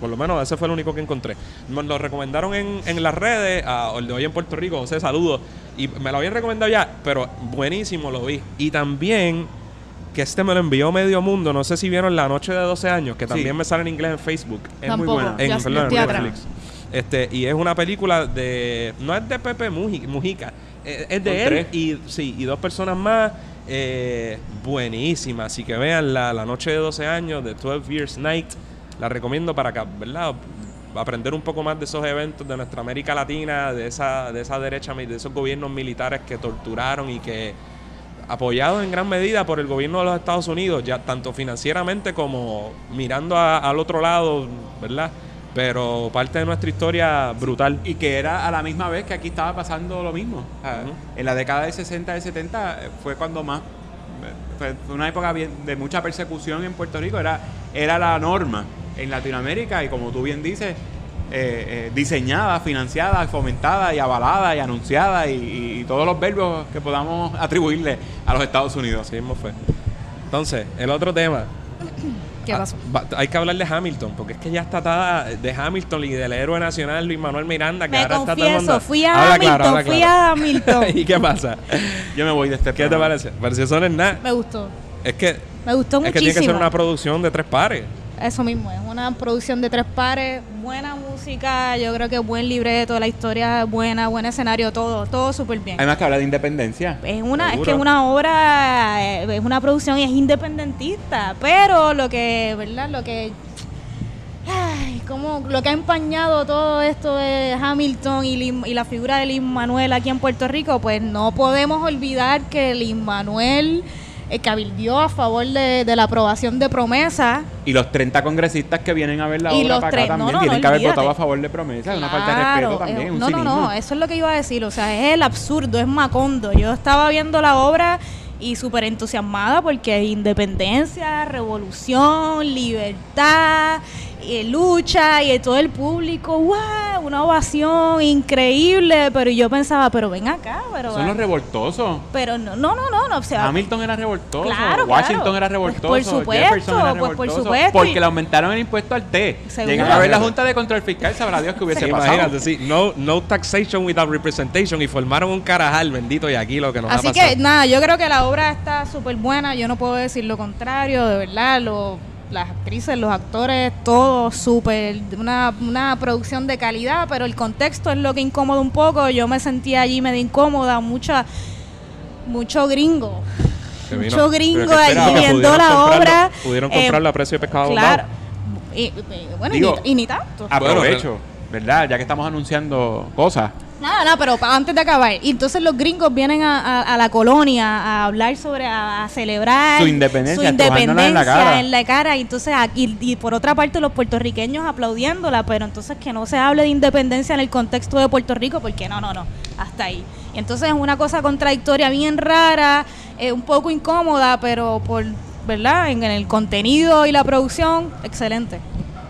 [SPEAKER 1] Por lo menos ese fue el único que encontré. Nos lo recomendaron en, en las redes, a, el de hoy en Puerto Rico, José, saludos. Y me lo habían recomendado ya, pero buenísimo lo vi. Y también, que este me lo envió Medio Mundo, no sé si vieron La Noche de 12 años, que también
[SPEAKER 3] Sí.
[SPEAKER 1] me sale en inglés en Facebook.
[SPEAKER 3] Es
[SPEAKER 2] Tampoco.
[SPEAKER 3] muy buena.
[SPEAKER 1] En,
[SPEAKER 2] Ya-
[SPEAKER 1] perdón, en. Netflix. Este, y es una película de. No es de Pepe Muji- Mujica. eh, Es de él y, sí, y dos personas más. eh, buenísima. Así que vean la, la noche de 12 años de 12 Years Night. La recomiendo para que, ¿verdad? Aprender un poco más de esos eventos de nuestra América Latina, de esa, de esa derecha, de esos gobiernos militares que torturaron y que apoyados en gran medida por el gobierno de los Estados Unidos, ya tanto financieramente como mirando a- al otro lado, ¿verdad? Pero parte de nuestra historia brutal.
[SPEAKER 3] Y que era a la misma vez que aquí estaba pasando lo mismo. En la década de 60 y 70 eh, fue cuando más. Fue una época de mucha persecución en Puerto Rico. Era, era la norma en Latinoamérica y, como tú bien dices, eh, eh, diseñada, financiada, fomentada y avalada y anunciada y, y- y todos los verbos que podamos atribuirle a los Estados Unidos.
[SPEAKER 1] Así mismo fue. Entonces, el otro tema.
[SPEAKER 2] ¿Qué
[SPEAKER 1] Ah,
[SPEAKER 2] pasó?
[SPEAKER 1] hay que hablar de Hamilton, porque es que ya está atada de Hamilton y del héroe nacional Luis Manuel Miranda, que
[SPEAKER 2] Me
[SPEAKER 1] ahora está todo el
[SPEAKER 2] confieso,
[SPEAKER 1] mundo-
[SPEAKER 2] fui a
[SPEAKER 1] Habla
[SPEAKER 2] Hamilton,
[SPEAKER 1] claro, habla
[SPEAKER 2] fui
[SPEAKER 1] claro.
[SPEAKER 2] a Hamilton.
[SPEAKER 1] ¿Y qué pasa?
[SPEAKER 3] Yo me voy de este
[SPEAKER 1] ¿Qué te
[SPEAKER 3] programa.
[SPEAKER 1] parece? Pareció es nada.
[SPEAKER 2] Me gustó.
[SPEAKER 1] Es que,
[SPEAKER 2] Me gustó
[SPEAKER 1] es que
[SPEAKER 2] muchísimo.
[SPEAKER 1] tiene que ser una producción de tres pares.
[SPEAKER 2] Eso mismo, es una producción de tres pares, buena música, yo creo que buen libreto, la historia es buena, buen escenario, todo, todo súper bien.
[SPEAKER 3] Además que habla de independencia.
[SPEAKER 2] Es una, es que es una obra, eh, es una producción y es independentista, pero lo que, ¿verdad? Lo que, ay, como lo que ha empañado todo esto de Hamilton y, Lin- y la figura de Lin Manuel aquí en Puerto Rico, pues no podemos olvidar que Lin Manuel eh, cabildió a favor de, de la aprobación de promesa.
[SPEAKER 3] Y los 30 congresistas que vienen a ver la
[SPEAKER 2] Y
[SPEAKER 3] obra para acá
[SPEAKER 2] no,
[SPEAKER 3] también
[SPEAKER 2] no,
[SPEAKER 3] tienen
[SPEAKER 2] no,
[SPEAKER 3] que haber votado a favor de promesa. Es una falta de respeto también.
[SPEAKER 2] eh,
[SPEAKER 3] un
[SPEAKER 2] no, no,
[SPEAKER 3] cinismo.
[SPEAKER 2] no, eso es lo que iba a decir. O sea, es el absurdo, es Macondo. Yo estaba viendo la obra y súper entusiasmada porque independencia, revolución, libertad, eh, lucha y todo el público, ¡wow! Una ovación increíble. Pero yo pensaba, pero ven acá, pero.
[SPEAKER 3] Son los revoltosos.
[SPEAKER 2] pero no, no, no, no, no, o sea,
[SPEAKER 3] Hamilton era revoltoso,
[SPEAKER 2] Claro,
[SPEAKER 3] Washington
[SPEAKER 2] claro.
[SPEAKER 3] era
[SPEAKER 2] Pues
[SPEAKER 3] revoltoso,
[SPEAKER 2] por supuesto,
[SPEAKER 3] Jefferson era
[SPEAKER 2] pues por supuesto,
[SPEAKER 3] porque
[SPEAKER 2] y-
[SPEAKER 3] le aumentaron el impuesto al té.
[SPEAKER 2] Seguro.
[SPEAKER 3] Llegan a ver la Junta de Control Fiscal, sabrá Dios que hubiese
[SPEAKER 1] Sí,
[SPEAKER 3] pasado.
[SPEAKER 1] imagínate, sí, no, no taxation without representation y formaron un carajal, bendito, y aquí lo que nos ha
[SPEAKER 2] Así
[SPEAKER 1] pasado.
[SPEAKER 2] que nada, yo creo que la obra está súper buena, yo no puedo decir lo contrario, de verdad, lo- las actrices, los actores, todo súper, una, una producción de calidad, pero el contexto es lo que incomoda un poco, yo me sentía allí medio incómoda, mucha, mucho gringo, mucho gringo allí viendo la obra.
[SPEAKER 1] Pudieron
[SPEAKER 2] eh,
[SPEAKER 1] comprarla a precio de pescado
[SPEAKER 2] Claro, y, y- bueno, y ni- y ni tanto.
[SPEAKER 3] Aprovecho, ¿verdad? Ya que estamos anunciando cosas.
[SPEAKER 2] Nada, nada, pero antes de acabar. Y entonces los gringos vienen a, a- a la colonia a hablar sobre, a, a celebrar
[SPEAKER 3] Su independencia,
[SPEAKER 2] su
[SPEAKER 3] en la cara.
[SPEAKER 2] en la cara. Y entonces aquí, y por otra parte los puertorriqueños aplaudiéndola, pero entonces que no se hable de independencia en el contexto de Puerto Rico, porque no, no, no, hasta ahí. Y entonces es una cosa contradictoria bien rara, eh, un poco incómoda, pero por, ¿verdad? En, en el contenido y la producción, excelente.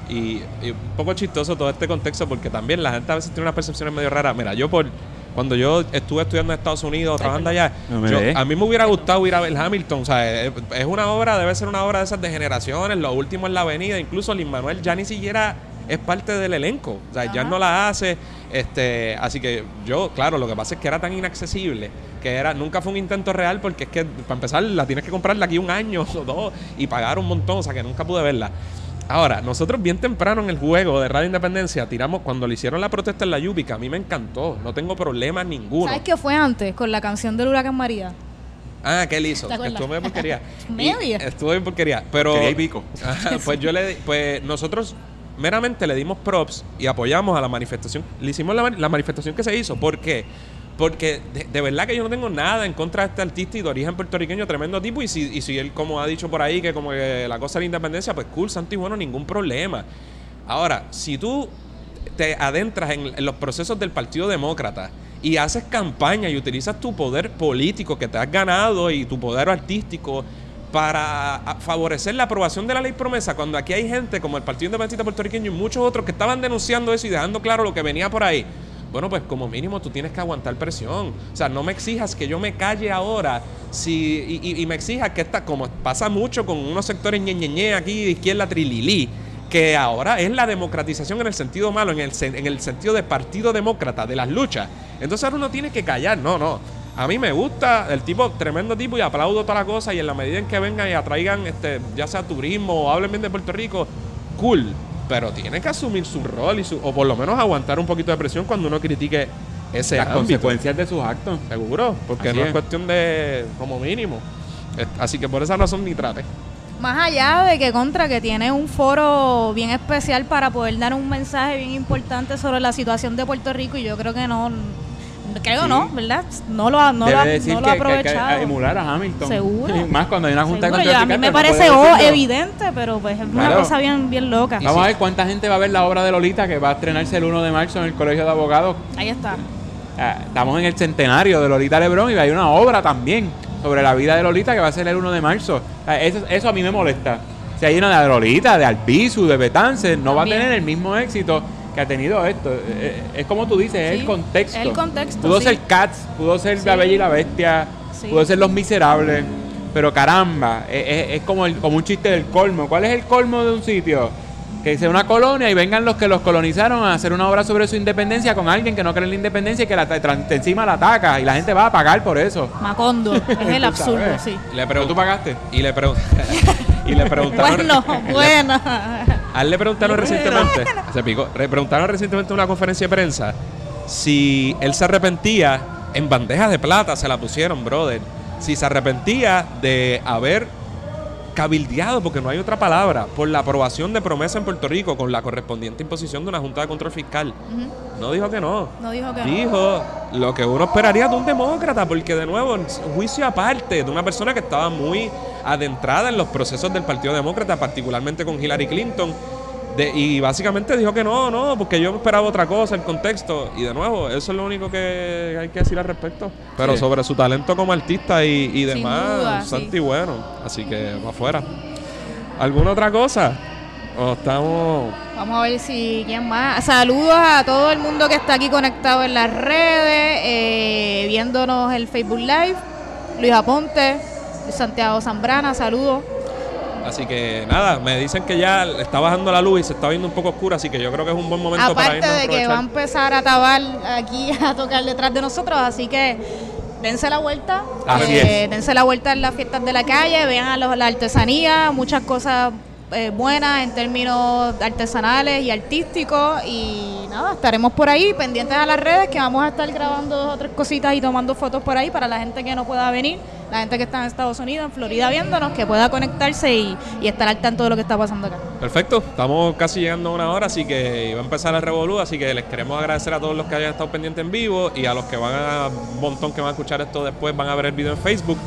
[SPEAKER 1] Y, y un poco chistoso todo este contexto porque también la gente a veces tiene unas percepciones medio raras. Mira, yo por cuando yo estuve estudiando en Estados Unidos, trabajando allá,
[SPEAKER 3] No
[SPEAKER 1] yo- a mí me hubiera gustado ir a ver Hamilton. O sea, es, es una obra, debe ser una obra de esas de generaciones, lo último en la avenida. Incluso Lin Manuel ya ni siquiera es parte del elenco. O sea, ya no la hace. este Así que yo, claro, lo que pasa es que era tan inaccesible que era nunca fue un intento real porque es que para empezar la tienes que comprar de aquí un año o dos y pagar un montón. O sea, que nunca pude verla. Ahora, nosotros bien temprano en el juego de Radio Independencia tiramos, cuando le hicieron la protesta en la Yubica, a mí me encantó, no tengo problemas ninguno.
[SPEAKER 2] ¿Sabes qué fue antes con la canción del huracán María?
[SPEAKER 1] Ah, ¿qué él hizo?
[SPEAKER 2] ¿Te acuerdas?
[SPEAKER 1] Estuvo bien porquería.
[SPEAKER 2] Medio.
[SPEAKER 1] Y Estuvo bien porquería. Pero.
[SPEAKER 3] Porquería y pico.
[SPEAKER 1] Ajá, pues yo le pues nosotros meramente le dimos props y apoyamos a la manifestación. Le hicimos la, mani- la manifestación que se hizo. ¿Por qué? Porque de, de verdad que yo no tengo nada en contra de este artista y de origen puertorriqueño, tremendo tipo. Y si, y si él, como ha dicho por ahí, que como que la cosa de la independencia, pues cool, santo y bueno, ningún problema. Ahora, si tú te adentras en, los procesos del Partido Demócrata y haces campaña y utilizas tu poder político que te has ganado y tu poder artístico para favorecer la aprobación de la ley promesa, cuando aquí hay gente como el Partido Independentista Puertorriqueño y muchos otros que estaban denunciando eso y dejando claro lo que venía por ahí. Bueno, pues como mínimo tú tienes que aguantar presión. O sea, no me exijas que yo me calle ahora si, y, me exijas que esta, como pasa mucho con unos sectores ñeñeñe aquí de izquierda trililí, que ahora es la democratización en el sentido malo, en el, en el sentido de partido demócrata, de las luchas. Entonces ahora uno tiene que callar, no, no. A mí me gusta el tipo, tremendo tipo, y aplaudo toda la cosa, y en la medida en que vengan y atraigan, este, ya sea turismo o hablen bien de Puerto Rico, cool. Pero tiene que asumir su rol, y su, o por lo menos aguantar un poquito de presión cuando uno critique ese
[SPEAKER 3] Las
[SPEAKER 1] ámbito.
[SPEAKER 3] consecuencias de sus actos.
[SPEAKER 1] Seguro, porque
[SPEAKER 3] Así
[SPEAKER 1] no es
[SPEAKER 3] es.
[SPEAKER 1] cuestión de, como mínimo. Es- Así que por esa razón ni trate.
[SPEAKER 2] Más allá de que contra que tiene un foro bien especial para poder dar un mensaje bien importante sobre la situación de Puerto Rico y yo creo que no, creo
[SPEAKER 3] Sí.
[SPEAKER 2] no, ¿verdad? No lo ha, no lo
[SPEAKER 3] Debe
[SPEAKER 2] ha,
[SPEAKER 3] decir
[SPEAKER 2] no lo ha
[SPEAKER 3] que, que hay que
[SPEAKER 2] aprovechado.
[SPEAKER 3] emular a Hamilton.
[SPEAKER 2] Seguro.
[SPEAKER 3] Y Más cuando hay una junta
[SPEAKER 2] Seguro, yo- a mí me
[SPEAKER 3] no
[SPEAKER 2] parece oh, evidente, pero pues es una cosa bien, bien loca.
[SPEAKER 3] Vamos a ver cuánta gente va a ver la obra de Lolita que va a estrenarse el 1 de marzo en el Colegio de Abogados.
[SPEAKER 2] Ahí está.
[SPEAKER 3] Estamos en el centenario de Lolita Lebrón y hay una obra también sobre la vida de Lolita que va a ser el 1 de marzo. Eso, eso a mí me molesta. Si hay una de Lolita, de Albizu, de Betance, no va a tener el mismo éxito que ha tenido esto. Eh, eh, Es como tú dices, es
[SPEAKER 2] Sí,
[SPEAKER 3] el contexto.
[SPEAKER 2] el contexto,
[SPEAKER 3] Pudo
[SPEAKER 2] sí.
[SPEAKER 3] ser Cats, pudo ser
[SPEAKER 2] Sí.
[SPEAKER 3] La Bella y la Bestia,
[SPEAKER 2] Sí.
[SPEAKER 3] pudo ser Los Miserables, pero caramba, es, es- es como, el- como un chiste del colmo. ¿Cuál es el colmo de un sitio? Que sea una colonia y vengan los que los colonizaron a hacer una obra sobre su independencia con alguien que no cree en la independencia y que la, encima la ataca y la gente va a pagar por eso.
[SPEAKER 2] Macondo, es el absurdo,
[SPEAKER 3] sabes.
[SPEAKER 2] sí.
[SPEAKER 1] Le
[SPEAKER 3] tú pagaste.
[SPEAKER 1] y le pregun- y le preguntaron
[SPEAKER 2] Bueno, bueno.
[SPEAKER 1] A él le preguntaron recientemente, se picó, le preguntaron recientemente en una conferencia de prensa si él se arrepentía, en bandeja de plata se la pusieron, brother, si se arrepentía de haber cabildeado, porque no hay otra palabra, por la aprobación de promesa en Puerto Rico con la correspondiente imposición de una Junta de Control Fiscal. No dijo que no.
[SPEAKER 2] No dijo que no.
[SPEAKER 1] Dijo lo que uno esperaría de un demócrata, porque de nuevo, un juicio aparte de una persona que estaba muy adentrada en los procesos del Partido Demócrata, particularmente con Hillary Clinton. De- y básicamente dijo que no, no, porque yo esperaba otra cosa, el contexto. Y de nuevo, eso es lo único que hay que decir al respecto. Pero
[SPEAKER 3] Sí.
[SPEAKER 1] sobre su talento como artista y, y demás,
[SPEAKER 2] duda, sí.
[SPEAKER 1] y bueno. Así que va afuera. ¿Alguna otra cosa? ¿O estamos...?
[SPEAKER 2] Vamos a ver si quién más. Saludos a todo el mundo que está aquí conectado en las redes, eh, viéndonos el Facebook Live. Luis Aponte, Santiago Zambrana, saludos.
[SPEAKER 1] Así que nada, me dicen que ya está bajando la luz y se está viendo un poco oscura, así que yo creo que es un buen momento para
[SPEAKER 2] Aparte
[SPEAKER 1] irnos a
[SPEAKER 2] de que va a empezar a tabar aquí a tocar detrás de nosotros, así que dense la vuelta. Eh, dense la vuelta en las fiestas de la calle, vean a los- la artesanía, muchas cosas eh, buenas en términos artesanales y artísticos. Y nada, estaremos por ahí pendientes a las redes que vamos a estar grabando dos tres cositas y tomando fotos por ahí para la gente que no pueda venir, la gente que está en Estados Unidos, en Florida viéndonos, que pueda conectarse y, y estar al tanto de lo que está pasando acá.
[SPEAKER 1] Perfecto, estamos casi llegando a una hora, así que va a empezar el revolú, así que les queremos agradecer a todos los que hayan estado pendientes en vivo y a los que van a, un montón que van a escuchar esto después, van a ver el video en Facebook,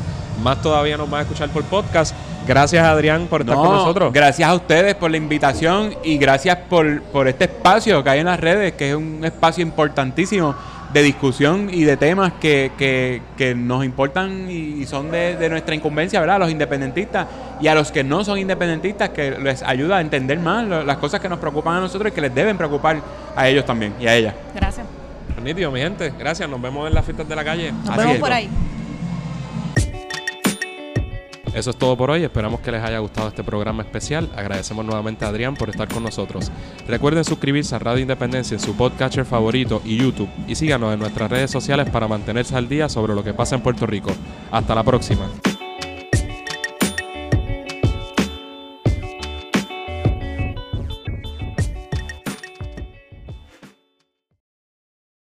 [SPEAKER 1] más todavía nos van a escuchar por podcast. Gracias Adrián por estar
[SPEAKER 3] No,
[SPEAKER 1] con nosotros.
[SPEAKER 3] Gracias a ustedes por la invitación y gracias por, por este espacio que hay en las redes, que es un espacio importantísimo de discusión y de temas que, que- que nos importan y son de, de nuestra incumbencia, ¿verdad? A los independentistas y a los que no son independentistas, que les ayuda a entender más lo- las cosas que nos preocupan a nosotros y que les deben preocupar a ellos también y a ellas.
[SPEAKER 2] Gracias.
[SPEAKER 1] Nítido, mi gente, gracias, nos vemos en las fiestas de la calle.
[SPEAKER 2] Nos
[SPEAKER 3] Así
[SPEAKER 2] vemos
[SPEAKER 3] es.
[SPEAKER 2] por ahí.
[SPEAKER 1] Eso es todo por hoy. Esperamos que les haya gustado este programa especial. Agradecemos nuevamente a Adrián por estar con nosotros. Recuerden suscribirse a Radio Independencia en su podcatcher favorito y YouTube. Y síganos en nuestras redes sociales para mantenerse al día sobre lo que pasa en Puerto Rico. Hasta la próxima.